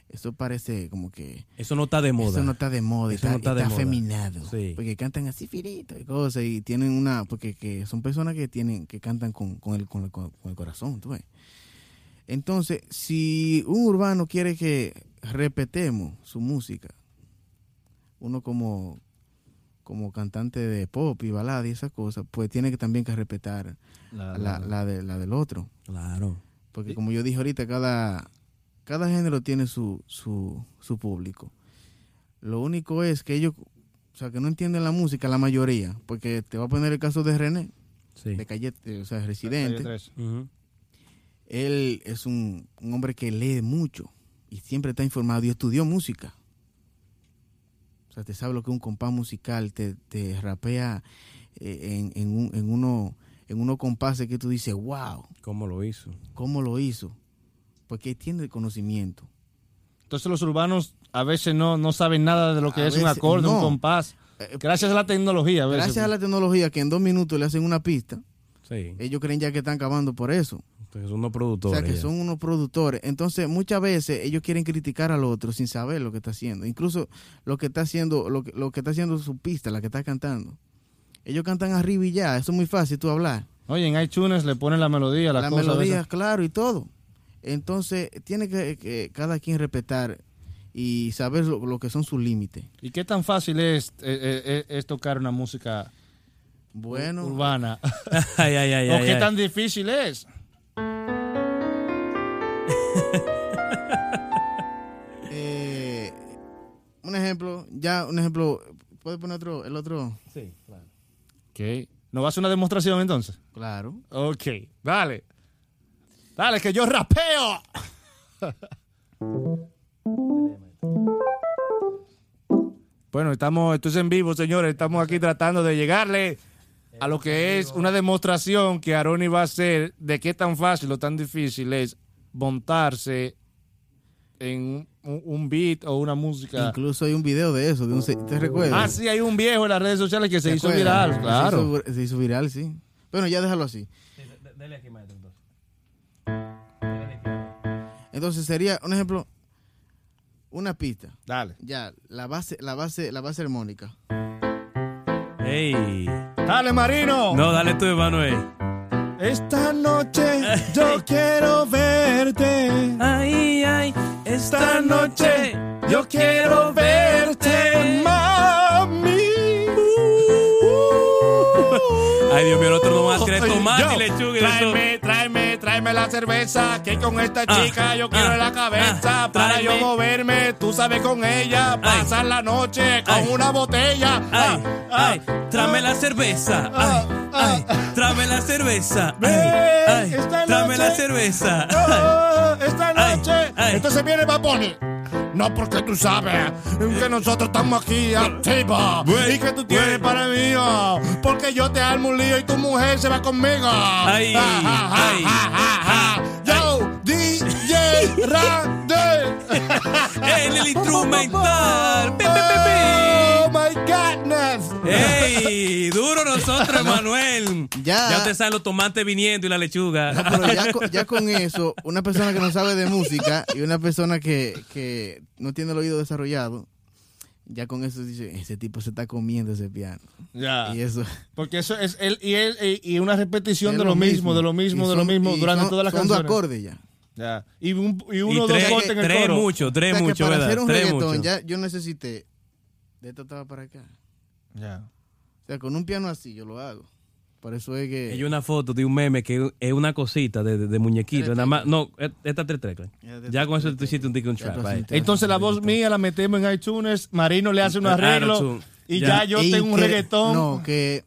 eso parece como que Eso no está de moda. eso no está de moda, Eso está, no está de está moda. afeminado. Sí. Porque cantan así finito y cosas y tienen una, porque que son personas que tienen, que cantan con, con, el, con, el, con el corazón, tú ves. Entonces, si un urbano quiere que repetemos su música, uno como, como cantante de pop y balada y esas cosas, pues tiene que también que respetar La- la, la, de, la del otro. Claro. Porque como yo dije ahorita, cada, cada género tiene su, su, su público. Lo único es que ellos, o sea, que no entienden la música, la mayoría. Porque te voy a poner el caso de René, Sí. de Calle, eh, o sea, Calle residente. 13. Ujú. Él es un, un hombre que lee mucho y siempre está informado y estudió música. O sea, te sabe lo que es un compás musical, te, te rapea eh, en, en, un, en, uno, en unos compases que tú dices, wow, ¿Cómo lo hizo? ¿cómo lo hizo? Porque tiene el conocimiento. Entonces los urbanos a veces no, no saben nada de lo que A es un acorde, un compás. Eh, Gracias a la tecnología. a veces. Gracias a la tecnología que en dos minutos le hacen una pista, Sí. ellos creen ya que están acabando por eso. Entonces son unos O productores. sea, que ya. son unos productores. Entonces, muchas veces ellos quieren criticar al otro sin saber lo que está haciendo. Incluso lo que está haciendo, lo que, lo que está haciendo su pista, la que está cantando. Ellos cantan arriba y ya, eso es muy fácil tú hablar. Oye, en iTunes le ponen la melodía, las La cosas. melodía, claro, y todo. Entonces, tiene que, que cada quien respetar y saber lo, lo que son sus límites. ¿Y qué tan fácil es, eh, eh, es tocar una música Bueno, urbana? ay, ay, ay, ¿O ay, qué ay. tan difícil es? eh, un ejemplo, ya un ejemplo, ¿puedes poner otro, el otro? Sí, claro. Ok. ¿No va a hacer una demostración entonces? Claro. Ok, dale. Dale, que yo rapeo. bueno, estamos, esto es en vivo, señores. Estamos aquí tratando de llegarle a lo que es una demostración que Aroni va a hacer de qué tan fácil o tan difícil es montarse en un, beat o una música. Incluso hay un video de eso, de un, se- ¿te recuerdas? Ah, sí, hay un viejo en las redes sociales que se ¿Te hizo acuerdas? viral, Se claro. hizo- Se hizo, viral, sí. Bueno, ya déjalo así. Dale aquí, maestro, entonces. Sería, un ejemplo, una pista. Dale. Ya, la base, la base, la base armónica. Ey. Dale, Marino. No, dale tú, Emanuel. Esta noche yo quiero verte. Ay, ay, Esta noche yo quiero verte, mami. Ay, Dios mío, nosotros nomás quiere Oye, tomate y lechuga y de Tráeme, la cerveza que con esta Ah, chica yo quiero ah, en la cabeza ah, para yo moverme, tú sabes con ella, pasar la noche con Ay. una botella. Ay, Ah, ay, tráeme la cerveza. Ay. Ay, tráeme la cerveza. Ay, ay, tráeme la cerveza. Ah, esta noche. Entonces viene Baboni. No porque tú sabes que nosotros estamos aquí activos y que tú tienes para mí. oh, Porque yo te armo un lío y tu mujer se va conmigo. Ay, ay. Yo, DJ Randy. En el instrumental. ¡Ey! Duro nosotros, Emanuel. Ya. Ya usted sabe los tomates viniendo y la lechuga. Pero ya con, ya con eso, una persona que no sabe de música y una persona que, que no tiene el oído desarrollado, ya con eso dice, ese tipo se está comiendo ese piano. Ya. Y eso. Porque eso es él y él y y una repetición es de lo mismo, de lo mismo, de lo mismo y durante son- todas las son dos canciones. acordes ya. Ya. Y, un, y Y uno o dos tres, cortes en el tres coro. mucho, O tres sea, mucho, para ¿verdad? hacer un Tres mucho. ya yo necesité. De esto estaba para acá. Ya. O sea, con un piano así yo lo hago. Por eso es que. Hay una foto de un meme que es una cosita de, de, de muñequito. Nada más, no, esta tres teclas. Ya, con eso tú hiciste un ticket un trap. Entonces la voz mía la metemos en iTunes, Marino le hace un arreglo Auto-tune. y Ya. yo tengo un reggaetón No, que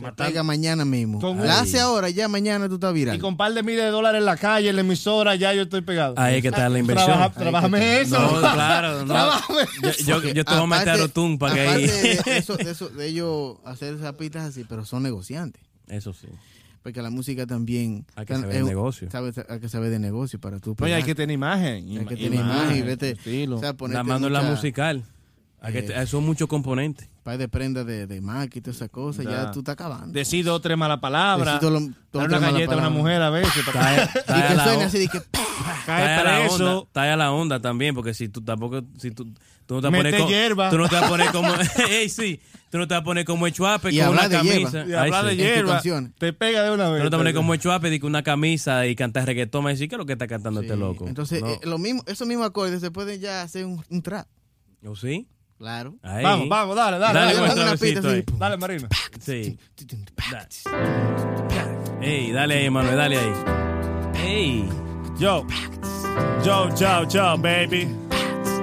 Matando. pega mañana mismo. Con- La hace ahora, ya mañana tú estás viral. y con un par de miles de dólares en la calle, en la emisora, ya yo estoy pegado. Ahí es que está la inversión. Trabaja, trabájame eso. No, claro, no. Trabájame Yo, yo, yo te voy a meter a Rotun para que ahí. de, eso, de, eso, de ellos hacer esas pistas así, pero son negociantes. Eso sí. Porque la música también... Hay que tan- saber de negocio. sabe- hay que saber de negocio para tú... Oye, hay que tener imagen. Hay que tener imagen, vete, estilo. o sea, La mano en la mucha- musical. Eh, son muchos componentes. par de prendas de, de Mac y todas esas cosas, ya, Ya. tú estás acabando. Decido dos, tres malas palabras. Dar una galleta a una mujer a veces. Para Y a que la suene on- así de que... ¡pah! caer está a la onda, preso. está a la onda también, porque si tú tampoco, si tú, tú no te vas a poner como, hierba. tú no te vas a poner como, Ey, sí, tú no te vas a poner como Echuape con una de hierba. camisa. Y hablar de sí. Hierba. Te pega de una Tú vez. no te pones como Echuape que una camisa y cantar reggaetón, me decir, ¿qué es lo que está cantando Sí. este loco? Entonces, No. eh, lo mismo, esos mismos acordes se pueden ya hacer un, un trap. ¿O sí? Claro. Ahí. Vamos, vamos, dale, dale. Dale, Dale, así. ahí. dale Marina. Sí. Ey, dale ahí, Manuel, dale ahí. Ey. Yo, yo, yo, yo, baby.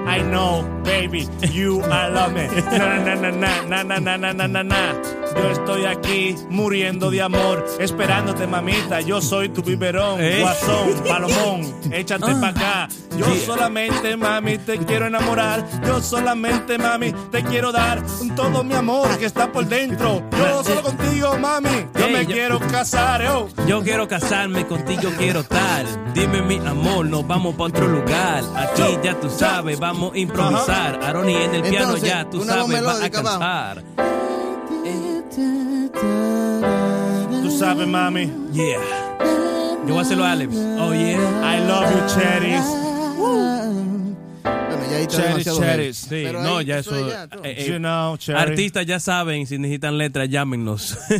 I know, baby, you I love me. Na na na na na na na na na na na. Yo estoy aquí muriendo de amor, esperándote, mamita. Yo soy tu biberón, Eh. guasón, palomón. Échate pa' acá. Yo solamente, mami, te quiero enamorar. Yo solamente, mami, te quiero dar todo mi amor que está por dentro. Yo solo contigo, mami. Yo me yo- quiero casar, oh. Yo quiero casarme contigo, quiero estar. Dime mi amor, nos vamos para otro lugar. Aquí Yo, ya tú yo. sabes, vamos a improvisar. Aroni en el piano Entonces, ya tú sabes, va a abajo. Tú sabes, mami. Yeah. Yo voy a hacerlo a Alex. Oh yeah. I love you, cherries. Bueno, ya ahí está Cherries, demasiado cherries. Sí, Pero no, ahí, ya eso eso. ya, eh, eh, You know, cherry. artistas ya saben, si necesitan letras, llámenos.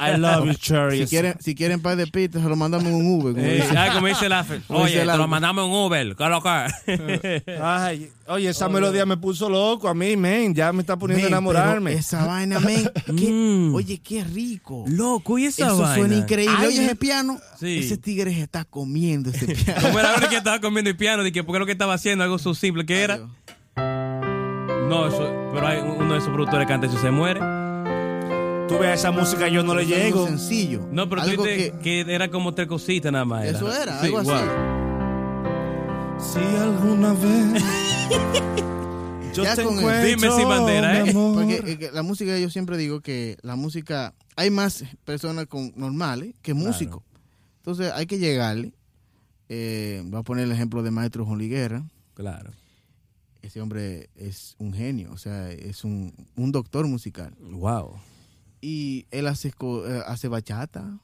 I love you, Si cherries. quieren, si quieren par de pistas, se lo mandamos en un Uber. como Eh, dice. ah, como dice la Oye, dice te lo mandamos en Uber. ¿Qué es lo que? Ay, oye, esa melodía me puso loco a mí, men. Ya me está poniendo a enamorarme. Esa vaina, men. qué- Mm. Oye, qué rico. Loco, ¿y esa Eso vaina? suena increíble. Ay, Oye, ese piano. Sí. Ese tigre se está comiendo ese piano. Como era ahora que estaba comiendo el piano, dije, ¿por qué lo que estaba haciendo? Algo so simple que era. Adiós. No, eso, pero hay uno de esos productores que canta eso y se muere. Tú ves esa música, yo no le Eso es algo llego. sencillo. No, pero tú dijiste que, era como tres cositas nada más. Eso era, Sí, algo así. wow. Si alguna vez yo Ya te con el- encuentro, Dime sin bandera, ¿eh? Porque eh, la música, yo siempre digo que la música, hay más personas con, normales que músicos. Entonces hay que llegarle. Eh, voy a poner el ejemplo de Maestro Juan Liguera. Claro. Ese hombre es un genio, o sea, es un, un doctor musical. Wow. Y él hace, co- eh, hace bachata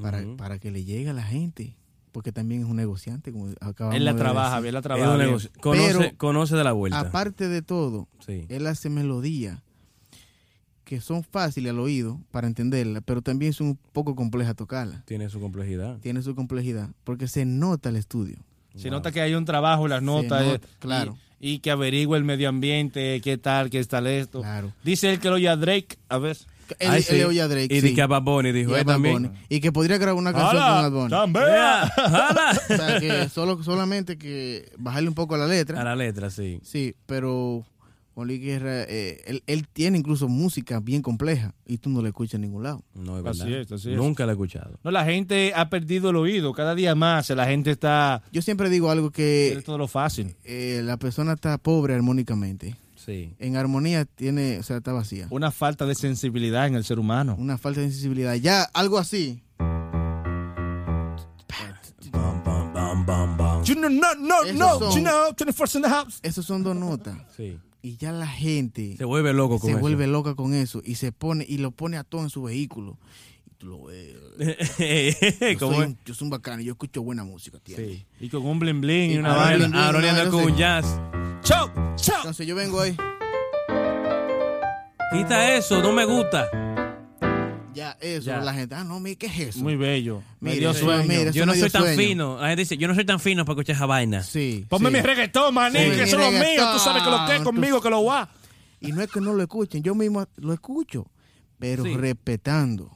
para, para que le llegue a la gente. Porque también es un negociante, como acabamos Él la de trabaja, decir. bien la Es trabaja. bien. Conoce, Pero- conoce de la vuelta. Aparte de todo, sí. él hace melodías que son fáciles al oído para entenderla, pero también son un poco complejas tocarlas. Tiene su complejidad. Tiene su complejidad, porque se nota el estudio. Se nota que hay un trabajo las notas. nota, eh, claro. Y, y que averigua el medio ambiente, qué tal, qué tal esto. Claro. Dice él que lo oye a Drake. A ver. Él, Ay, él sí. oye a Drake. Y sí. de que a Bad Bunny dijo, Y también. Bunny. Y que podría grabar una canción con Bad Bunny. ¡Hala! O sea, que solo, solamente que bajarle un poco a la letra. A la letra, sí. Sí, pero Juan Luis Guerra, eh, él, él tiene incluso música bien compleja y tú no la escuchas en ningún lado. No, es Así verdad. es, así es. Nunca la he escuchado. No, la gente ha perdido el oído. Cada día más la gente está... Yo siempre digo algo que Es todo lo fácil. eh, la persona está pobre armónicamente. Sí. En armonía tiene, o sea, está vacía. Una falta de sensibilidad en el ser humano. Una falta de sensibilidad. Ya, algo así. You know, no, no, Esos no. son- You know, 21st in the house. Esos son dos notas. Sí. Y ya la gente Se vuelve loco con se eso. vuelve loca con eso y se pone y lo pone a todo en su vehículo. Y tú lo ves. Yo ¿Cómo soy, es? un, yo soy un bacano, yo escucho buena música, tío. Sí. Y con un bling bling y Y una con Ahora bling vaina. bling. ahora anda con un jazz. Chau, chau. Entonces yo vengo ahí. Quita eso, no me gusta. Ya, eso, Ya. la gente, ah, no, mire, ¿qué es eso? Muy bello. Me Mira, dio eso, sueño. mira, eso Yo no me dio soy tan sueño. fino. La gente dice, yo no soy tan fino para escuchar esa vaina. Sí. Ponme sí. mi reggaetón, maní, Sí, que mi eso es lo mío. reggaetón. Tú sabes que lo que es conmigo, que lo va. Y no es que no lo escuchen, yo mismo lo escucho, pero Sí. respetando.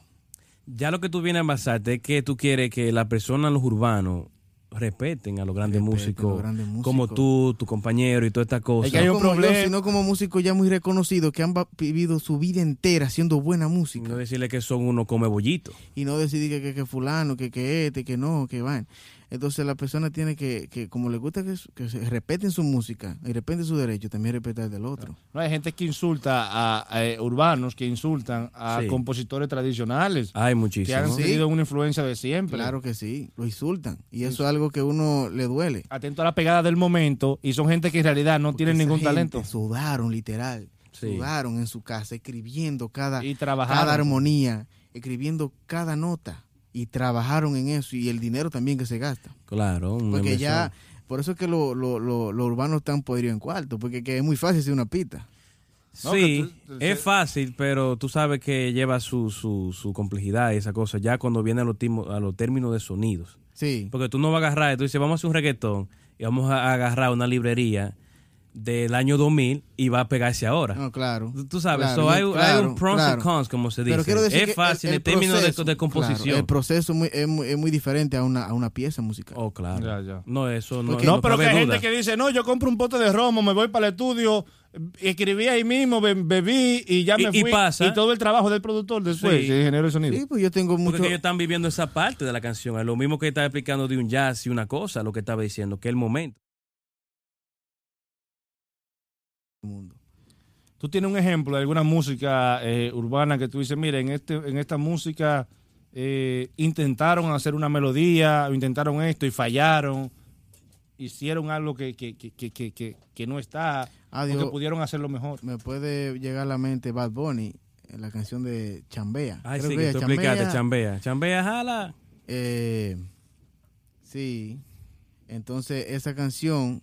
Ya lo que tú vienes a basarte es que tú quieres que las personas, los urbanos, respeten a los grandes músicos, los grandes músicos. como tú, tu compañero y todas estas cosas. Es que hay no un yo, problema. sino como músicos ya muy reconocidos que han vivido su vida entera haciendo buena música. No decirle que son unos come bollitos. y no decidir que, que, que fulano, que, que este, que no, que van. Entonces la persona tiene que, que como le gusta que, que se respeten su música y respeten su derecho, también respetar el del otro. No hay gente que insulta a, a, eh, urbanos, que insultan a Sí. compositores tradicionales, Hay que muchísimo. han Sí. tenido una influencia de siempre. Claro que sí, lo insultan. Y eso es algo que a uno le duele. Atento a la pegada del momento y son gente que en realidad no Porque tienen ningún gente talento. Sudaron, literal. Sí. Sudaron en su casa, escribiendo cada, Y cada armonía, escribiendo cada nota. Y trabajaron en eso. Y el dinero también que se gasta. Claro. Porque ya, por eso es que los lo, lo, lo urbanos están podridos en cuarto. Porque que es muy fácil ser una pita. No, Sí, tú- es fácil, pero tú sabes que lleva su, su, su complejidad y esa cosa, ya cuando viene a los, timo- a los términos de sonidos. Sí. Porque tú no vas a agarrar, tú dices, vamos a hacer un reggaetón y vamos a agarrar una librería del año 2000 y va a pegarse ahora. No, claro. Tú- sabes, Claro, so hay, un pros claro. and cons, como se dice. Pero quiero decir es que fácil el- en el términos de, de composición. claro, el proceso muy- es, muy, es muy diferente a una, a una pieza musical. oh, claro. Ya, ya. No, eso no, Porque- No, no pero que hay duda. gente que dice, no, yo compro un pote de romo, me voy para el estudio, escribí ahí mismo, be- bebí y ya Y- me y fui. pasa. Y todo el trabajo del productor después, Sí. que generó el sonido. Sí, pues yo tengo Porque mucho... ellos están viviendo esa parte de la canción. Es lo mismo que estaba explicando de un jazz y una cosa, lo que estaba diciendo, que es el momento. mundo. Tú tienes un ejemplo de alguna música eh, urbana que tú dices, mire, en, este, en esta música eh, intentaron hacer una melodía, o intentaron esto y fallaron, hicieron algo que, que, que, que, que, que- que no está, Ah, pudieron hacerlo mejor. me puede llegar a la mente Bad Bunny, en la canción de Chambea. Ay, Creo sí, que tú explicaste, chambea. Chambea, jala. Eh, sí. Entonces esa canción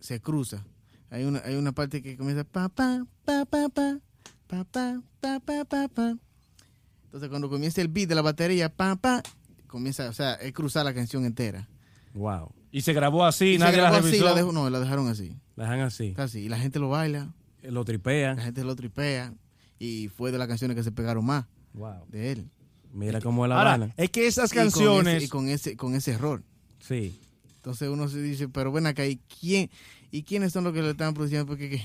se cruza. Hay una, hay una parte que comienza pa pa pa pa pa pa pa pa pa pa pa. Entonces cuando comienza el beat de la batería pa pa comienza, o sea, es cruzar la canción entera. Wow. Y se grabó así, Y se nadie la grabó así, revisó. la dejó- no, la dejaron así, La dejan así. así. Y la gente lo baila, Lo la tripea. gente lo tripea y fue de las canciones que se pegaron más Wow. de él. Mira cómo es la Ahora, es que esas Y con ese- canciones... y con ese, con ese error. Sí. Entonces uno se dice, pero ven acá, ¿y quién? ¿Y quiénes son los que le están produciendo? Porque.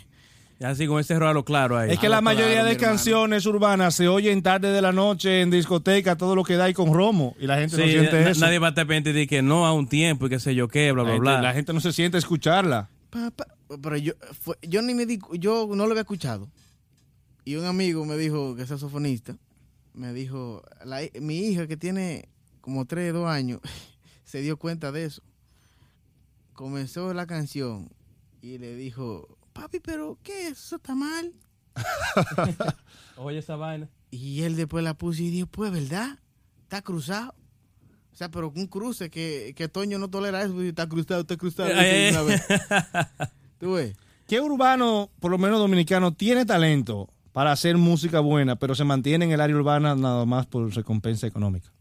Así con ese lo claro ahí. Es que la mayoría de hermano. canciones urbanas se oyen tarde de la noche en discoteca, todo lo que da y con romo. Y la gente no Sí, siente na- eso. nadie va a estar pendiente de que no a un tiempo y qué sé yo qué, bla, la, bla, gente, bla. la gente no se siente a escucharla. Pa, pa. Pero yo, fue- yo ni me di, yo no lo había escuchado. Y un amigo me dijo, que es saxofonista, me dijo, la mi hija que tiene como 3, 2 años, se dio cuenta de eso. Comenzó la canción y le dijo, papi, pero ¿qué? Eso está mal. Oye esa vaina. Y él después la puso y dijo, pues, ¿verdad? Está cruzado. O sea, pero un cruce que, que Toño no tolera eso, está cruzado, está cruzado. Eh, dice una vez. ¿Tú ves? ¿Qué urbano, por lo menos dominicano, tiene talento para hacer música buena, pero se mantiene en el área urbana nada más por recompensa económica?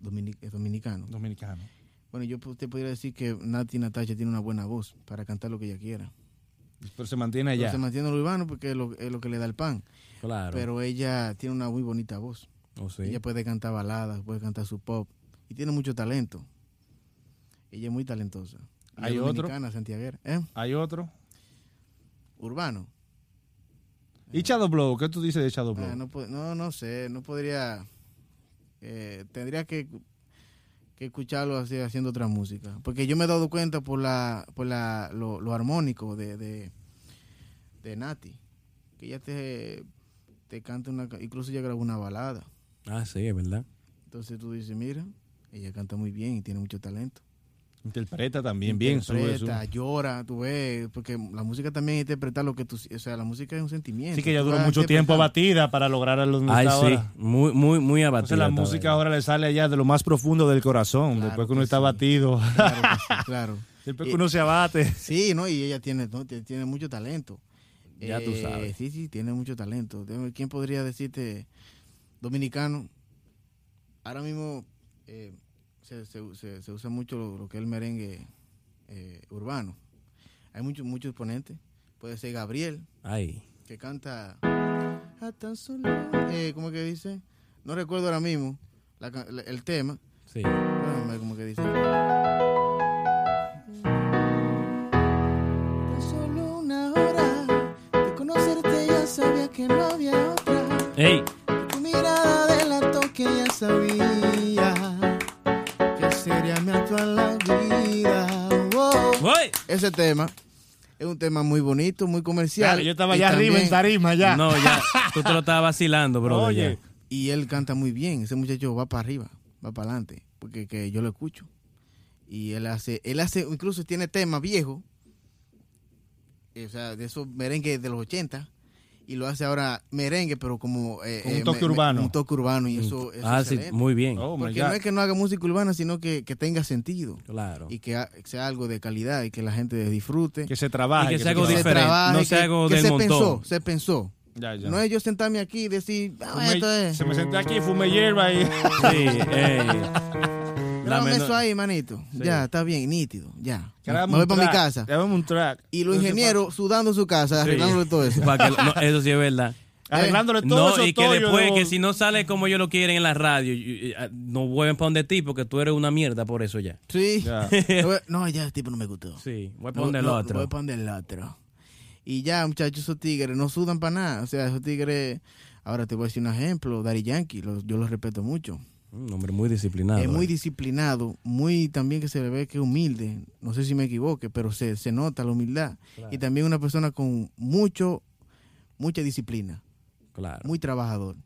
Dominic- es dominicano. Dominicano. Bueno, yo te podría decir que Nati Natacha tiene una buena voz para cantar lo que ella quiera. Pero se mantiene Pero allá. se mantiene en lo urbano porque es lo, es lo que le da el pan. Claro. Pero ella tiene una muy bonita voz. Oh, sí. Ella puede cantar baladas, puede cantar su pop. Y tiene mucho talento. Ella es muy talentosa. ¿Hay otro? santiaguera. ¿Eh? Hay otro. Urbano. ¿Y Shadow Blow? ¿Qué tú dices de Shadow Blow? Ah, no, no, no sé, no podría. eh, tendría que, que escucharlo así, haciendo otra música. Porque yo me he dado cuenta por la por la, lo, lo armónico de, de, de Nati. Que ella te, te canta una. Incluso ella grabó una balada. Ah, sí, es verdad. Entonces tú dices, mira, ella canta muy bien y tiene mucho talento. Interpreta también bien. sube, Interpreta, sube. llora, tú ves. Porque la música también es interpretar lo que tú. O sea, la música es un sentimiento. Sí que Tú duró mucho tiempo interpretando. batida para lograr a los Ay, sí. ahora. Muy, muy, muy Entonces abatida. la estaba música ahora le sale allá de lo más profundo del corazón, Claro después que uno que está sí. batido, Claro, que sí, claro. después que uno se abate. Sí, ¿no? Y ella tiene, ¿no? Tiene- mucho talento. Ya tú Eh, sabes. Sí, sí, tiene mucho talento. ¿Quién podría decirte dominicano? Ahora mismo eh, se, se- se- se usa mucho lo, lo que es el merengue eh, urbano. Hay muchos muchos exponentes. Puede ser Gabriel, Ay. que canta a tan solo... Eh, ¿Cómo que dice? No recuerdo ahora mismo la la- el tema. Sí. Ver cómo que dice. Tan solo una hora de conocerte ya sabía que no había otra. Ey. Tu mirada delató que ya sabía Oh, oh. Ese tema es un tema muy bonito, muy comercial. Yo estaba allá arriba en tarima ya. No, ya. Tú te lo estabas vacilando, bro. Oye. Y él canta muy bien. Ese muchacho va para arriba, va para adelante, porque que yo lo escucho. Y él hace, él hace, incluso tiene temas viejos, eh, o sea, de esos merengues de los 80, y lo hace ahora merengue, pero como... eh, un eh, toque me- urbano. un toque urbano, y eso, eso Ah, es sí, muy bien. Oh, Porque no es que no haga música urbana, sino que, que tenga sentido. Claro. Y que ha- sea algo de calidad y que la gente disfrute. Que se trabaje. Y que sea se algo que se trabaje. diferente, trabaje, no sea que- algo que del se montón. pensó, se pensó. Ya, ya. No es yo sentarme aquí y decir, ah, Fumé- esto es. Se me senté aquí, fumé hierba y... Sí. Menor- eso ahí, manito. Sí. Ya, está bien, nítido. Ya. Grabamos Me voy para mi casa. grabamos un track. Y los ingenieros sudando en su casa, arreglándole todo eso. Pa' que- no, eso sí es verdad. Arreglándole todo No, eso y que después, de- que si no sale como ellos lo quieren en la radio, y- y- ah, no vuelven para donde ti porque tú eres una mierda por eso ya. Sí. Ya. No, ya el tipo no me gustó. Sí, voy a No, poner el no, otro. Voy a poner el otro. Y ya, muchachos, esos tigres no sudan para nada. O sea, esos tigres. Ahora te voy a decir un ejemplo. Daddy Yankee, yo los respeto mucho. Un hombre muy disciplinado. es muy eh. disciplinado, muy también que se le ve que es humilde. No sé si me equivoque, pero se, se nota la humildad. Y también una persona con mucho, mucha disciplina, Claro. muy trabajador.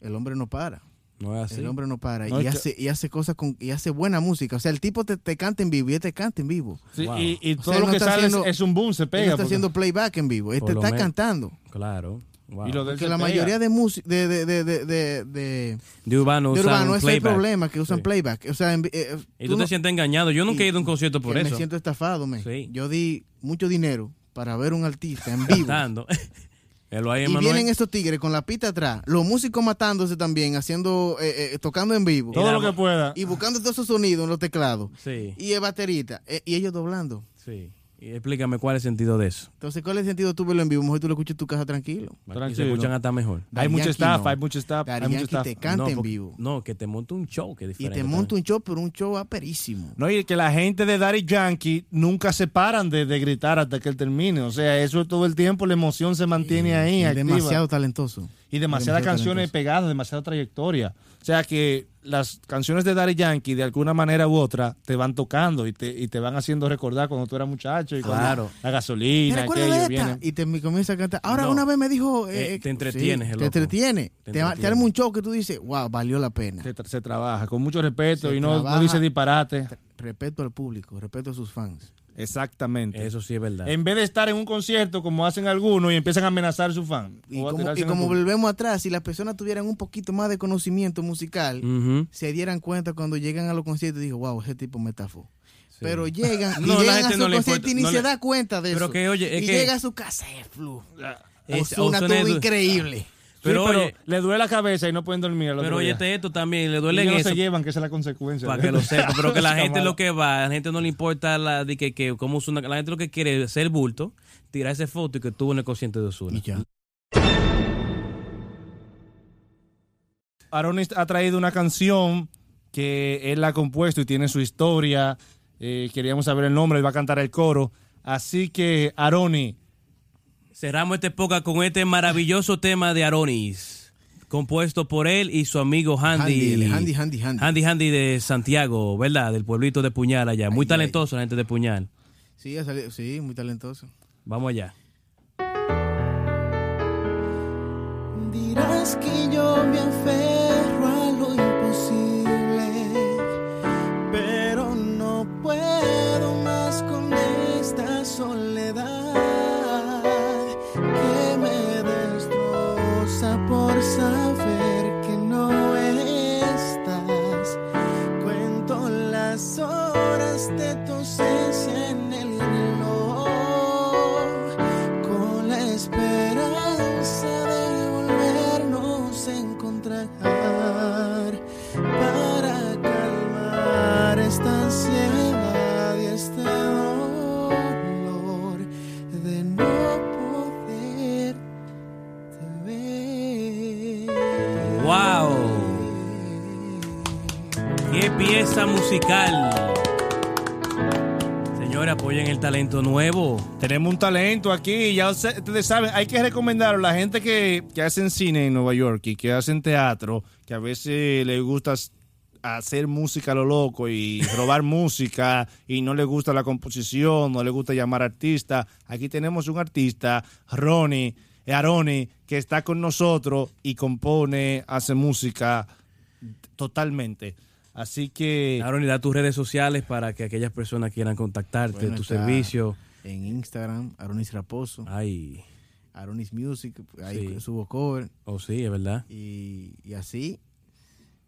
El hombre no para. no es así. El hombre no para. No, y, que- hace, y hace cosas con, y hace buena música. O sea, el tipo te, te canta en vivo y él te canta en vivo. Sí, Wow. y, y O todo sea, él lo no que está sale es- haciendo- es un boom, se Él pega. no está porque- haciendo playback en vivo. Él te está cantando. Claro. Wow. Y lo de él Porque la mayoría de, música de, de, de, de, de, de- De urbano urbano, es el playback. problema, que usan Sí. playback. O sea, en- eh, Y tú, te no- sientes engañado. Yo nunca he ido a un concierto por que eso. Me siento estafado, me. Sí. Yo di mucho dinero para ver un artista en vivo. Y vienen estos tigres con la pista atrás, los músicos matándose también, haciendo, eh, eh, tocando en vivo. Todo lo que pueda. Y buscando todos esos sonidos en los teclados. Sí, Y el baterista. eh, y ellos doblando. sí. Y explícame cuál es el sentido de eso. Entonces, ¿cuál es el sentido de tú verlo en vivo? Mejor tú lo escuchas en tu casa tranquilo. Y se Tranquilo. escuchan hasta mejor. Hay Yankee staff, no. hay mucho staff, hay mucho Yankee staff. te canta no, en vivo. No, que te monte un show que es Y diferente. te monta un show, pero un show aperísimo. No, y que la gente de Daddy Yankee nunca se paran de, de gritar hasta que él termine. O sea, eso todo el tiempo, la emoción se mantiene ahí. Es activa. demasiado talentoso. Y demasiadas demasiado canciones talentoso. pegadas, demasiada trayectoria. O sea que las canciones de Daddy Yankee, de alguna manera u otra, te van tocando y te, y te van haciendo recordar cuando tú eras muchacho y cuando Claro. la ¿Te gasolina, aquello de esta? viene. Y te comienza a cantar. Ahora No. una vez me dijo... Eh, eh, te entretienes, el Te entretiene. Te Te, te arma un show que tú dices, wow, valió la pena. Se, tra- se trabaja con mucho respeto Se y no, no dice disparate. Respeto al público, respeto a sus fans. Exactamente. Eso sí es verdad. En vez de estar en un concierto como hacen algunos y empiezan a amenazar a sus fans. Y como, y volvemos atrás, si las personas tuvieran un poquito más de conocimiento musical, se dieran cuenta cuando llegan a los conciertos y digo, wow, ese tipo me estafó. Pero llegan, y No, la llegan gente a no su le concierto y ni no se le- da cuenta de Pero eso. que, oye, es y que- llega a su casa, es flu. Es- Ozuna Ozuna es- increíble. Sí, Pero, pero, oye, le duele la cabeza y no pueden dormir. al otro pero oye, esto también, le Y duele en ellos no eso. se llevan, que esa es la consecuencia. Para que lo sepa, pero que la gente lo que va, a la gente no le importa la de que, que cómo Ozuna- la gente lo que quiere es ser bulto, tirar esa foto y que tuvo en el consciente de Osuna. Y ya. Aronis ha traído una canción que él la ha compuesto y tiene su historia. Eh, queríamos saber el nombre, él va a cantar el coro. Así que, Aroni, Cerramos esta época con este maravilloso tema de Aronis, compuesto por él y su amigo Handy. Handy, Handy, Handy, Handy. Handy Handy de Santiago, ¿verdad? Del pueblito de Puñal allá. Muy Ay, talentoso la gente de Puñal. Sí, ha salido- sí, muy talentoso. Vamos allá. Dirás que yo me tenemos un talento aquí. Ya ustedes saben, hay que recomendar a la gente que, que hacen cine en Nueva York y que hacen teatro, que a veces les gusta hacer música a lo loco y robar música y no le gusta la composición, no le gusta llamar artista, aquí tenemos un artista, Ronnie, eh, Aroni, que está con nosotros y compone, hace música totalmente. Así que Aaron, y da tus redes sociales para que aquellas personas quieran contactarte, Bueno, tu está servicio. En Instagram, Aronis Raposo, Ay, Aronis Music, ahí Sí. subo cover oh sí, es verdad. y, y así.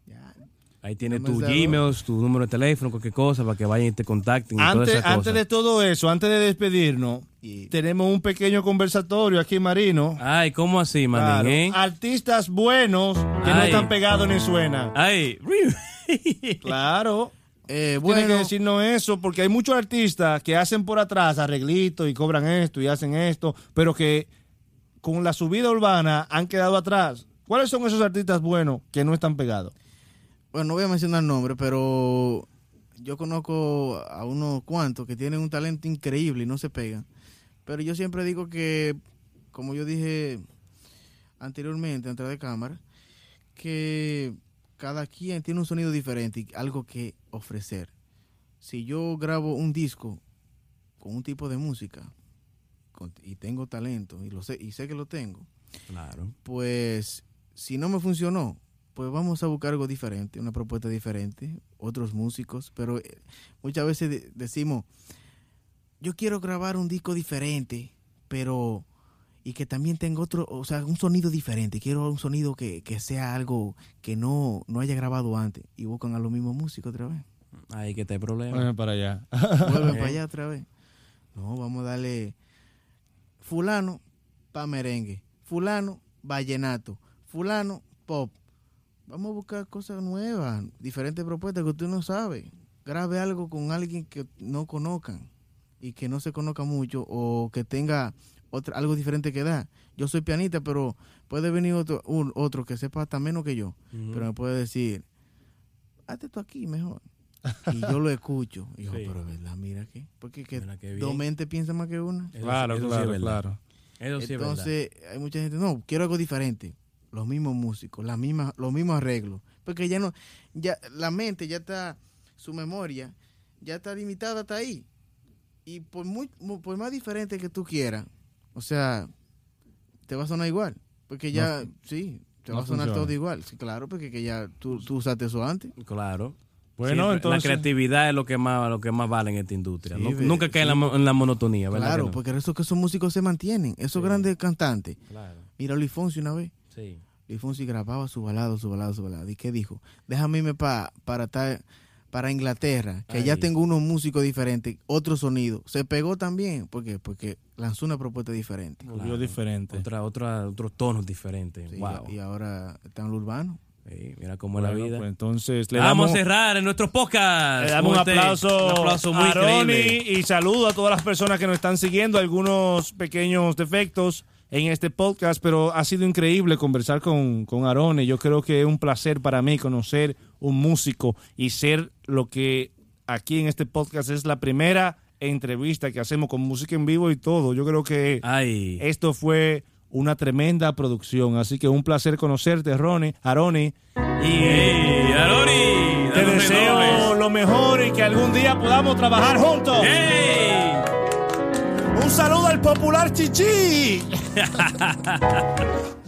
Ya, Ahí No tus sé, Gmails, tu número de teléfono, cualquier cosa, para que vayan y te contacten antes, antes de todo eso, antes de despedirnos, Y- tenemos un pequeño conversatorio aquí, Marino. Ay, ¿cómo así, manín, Claro, eh? Artistas buenos que no están pegados ni suenan. Ay, Claro. Eh, Tiene que bueno, decirnos eso, porque hay muchos artistas que hacen por atrás arreglitos y cobran esto y hacen esto, pero que con la subida urbana han quedado atrás. ¿Cuáles son esos artistas buenos que no están pegados? bueno, no voy a mencionar nombres, pero yo conozco a unos cuantos que tienen un talento increíble y no se pegan. Pero yo siempre digo que, como yo dije anteriormente, antes de cámara, que cada quien tiene un sonido diferente y algo que ofrecer. Si yo grabo un disco con un tipo de música con- y tengo talento y lo sé y sé que lo tengo, Claro. pues si no me funcionó, pues vamos a buscar algo diferente, una propuesta diferente, otros músicos, pero eh, muchas veces de- decimos, yo quiero grabar un disco diferente, pero y que también tenga otro, o sea, un sonido diferente, quiero un sonido que, que sea algo que no, no haya grabado antes y buscan a los mismos músicos otra vez. Ahí que está el problema. para allá. Vuelven para allá otra vez. No, vamos a darle fulano pa merengue, fulano vallenato, fulano pop. Vamos a buscar cosas nuevas, diferentes propuestas que usted no sabe. Grabe algo con alguien que no conozcan y que no se conozca mucho o que tenga otra, algo diferente que dar. Yo soy pianista, pero puede venir otro, un- otro que sepa hasta menos que yo, pero me puede decir, hazte esto aquí mejor. Y yo lo escucho. Y yo, Sí. pero verdad, mira que, porque que dos mentes piensan más que una. Eso- Claro, eso sí claro, claro. Eso sí es verdad. Entonces, hay mucha gente, no, quiero algo diferente. Los mismos músicos, las mismas, los mismos arreglos. Porque ya no, ya la mente ya está, su memoria ya está limitada hasta ahí. Y por muy, mu- por más diferente que tú quieras, o sea, te va a sonar igual. Porque ya, sí, te no va a sonar funciona. todo igual. Sí, claro, porque que ya tú, tú usaste eso antes. Claro. Bueno, entonces- La creatividad es lo que más, lo que más vale en esta industria. Sí, Nu- ve- Nunca cae en, la, en monotonía, ¿verdad? Claro, que no? porque eso que esos músicos se mantienen. Esos Sí. grandes cantantes. Claro. Mira, Luis Fonsi una vez. Sí. Luis Fonsi grababa su balado, su balado, su balado. ¿Y qué dijo? Déjame irme pa, para estar para Inglaterra, que allá Ay. tengo unos músicos diferentes, otro sonido. Se pegó también, ¿por qué? Porque lanzó una propuesta diferente. Volvió Claro. diferente. Otra, otra, otros tonos diferentes. Sí, wow. Y ahora está en lo urbano. Sí, mira cómo es la vida. pues entonces le Vamos damos, a cerrar en nuestro podcast. le damos un este- aplauso, un aplauso muy a Ronnie increíble. y saludo a todas las personas que nos están siguiendo. Algunos pequeños defectos en este podcast, pero ha sido increíble conversar con, con Arone. Yo creo que es un placer para mí conocer un músico y ser lo que aquí en este podcast es la primera entrevista que hacemos con música en vivo y todo. Yo creo que Ay. esto fue una tremenda producción. Así que un placer conocerte, Ronnie, Aroni. Y Ey, Aroni, te deseo lo mejor y que algún día podamos trabajar juntos. ¡Ey! Un saludo al popular Chichi.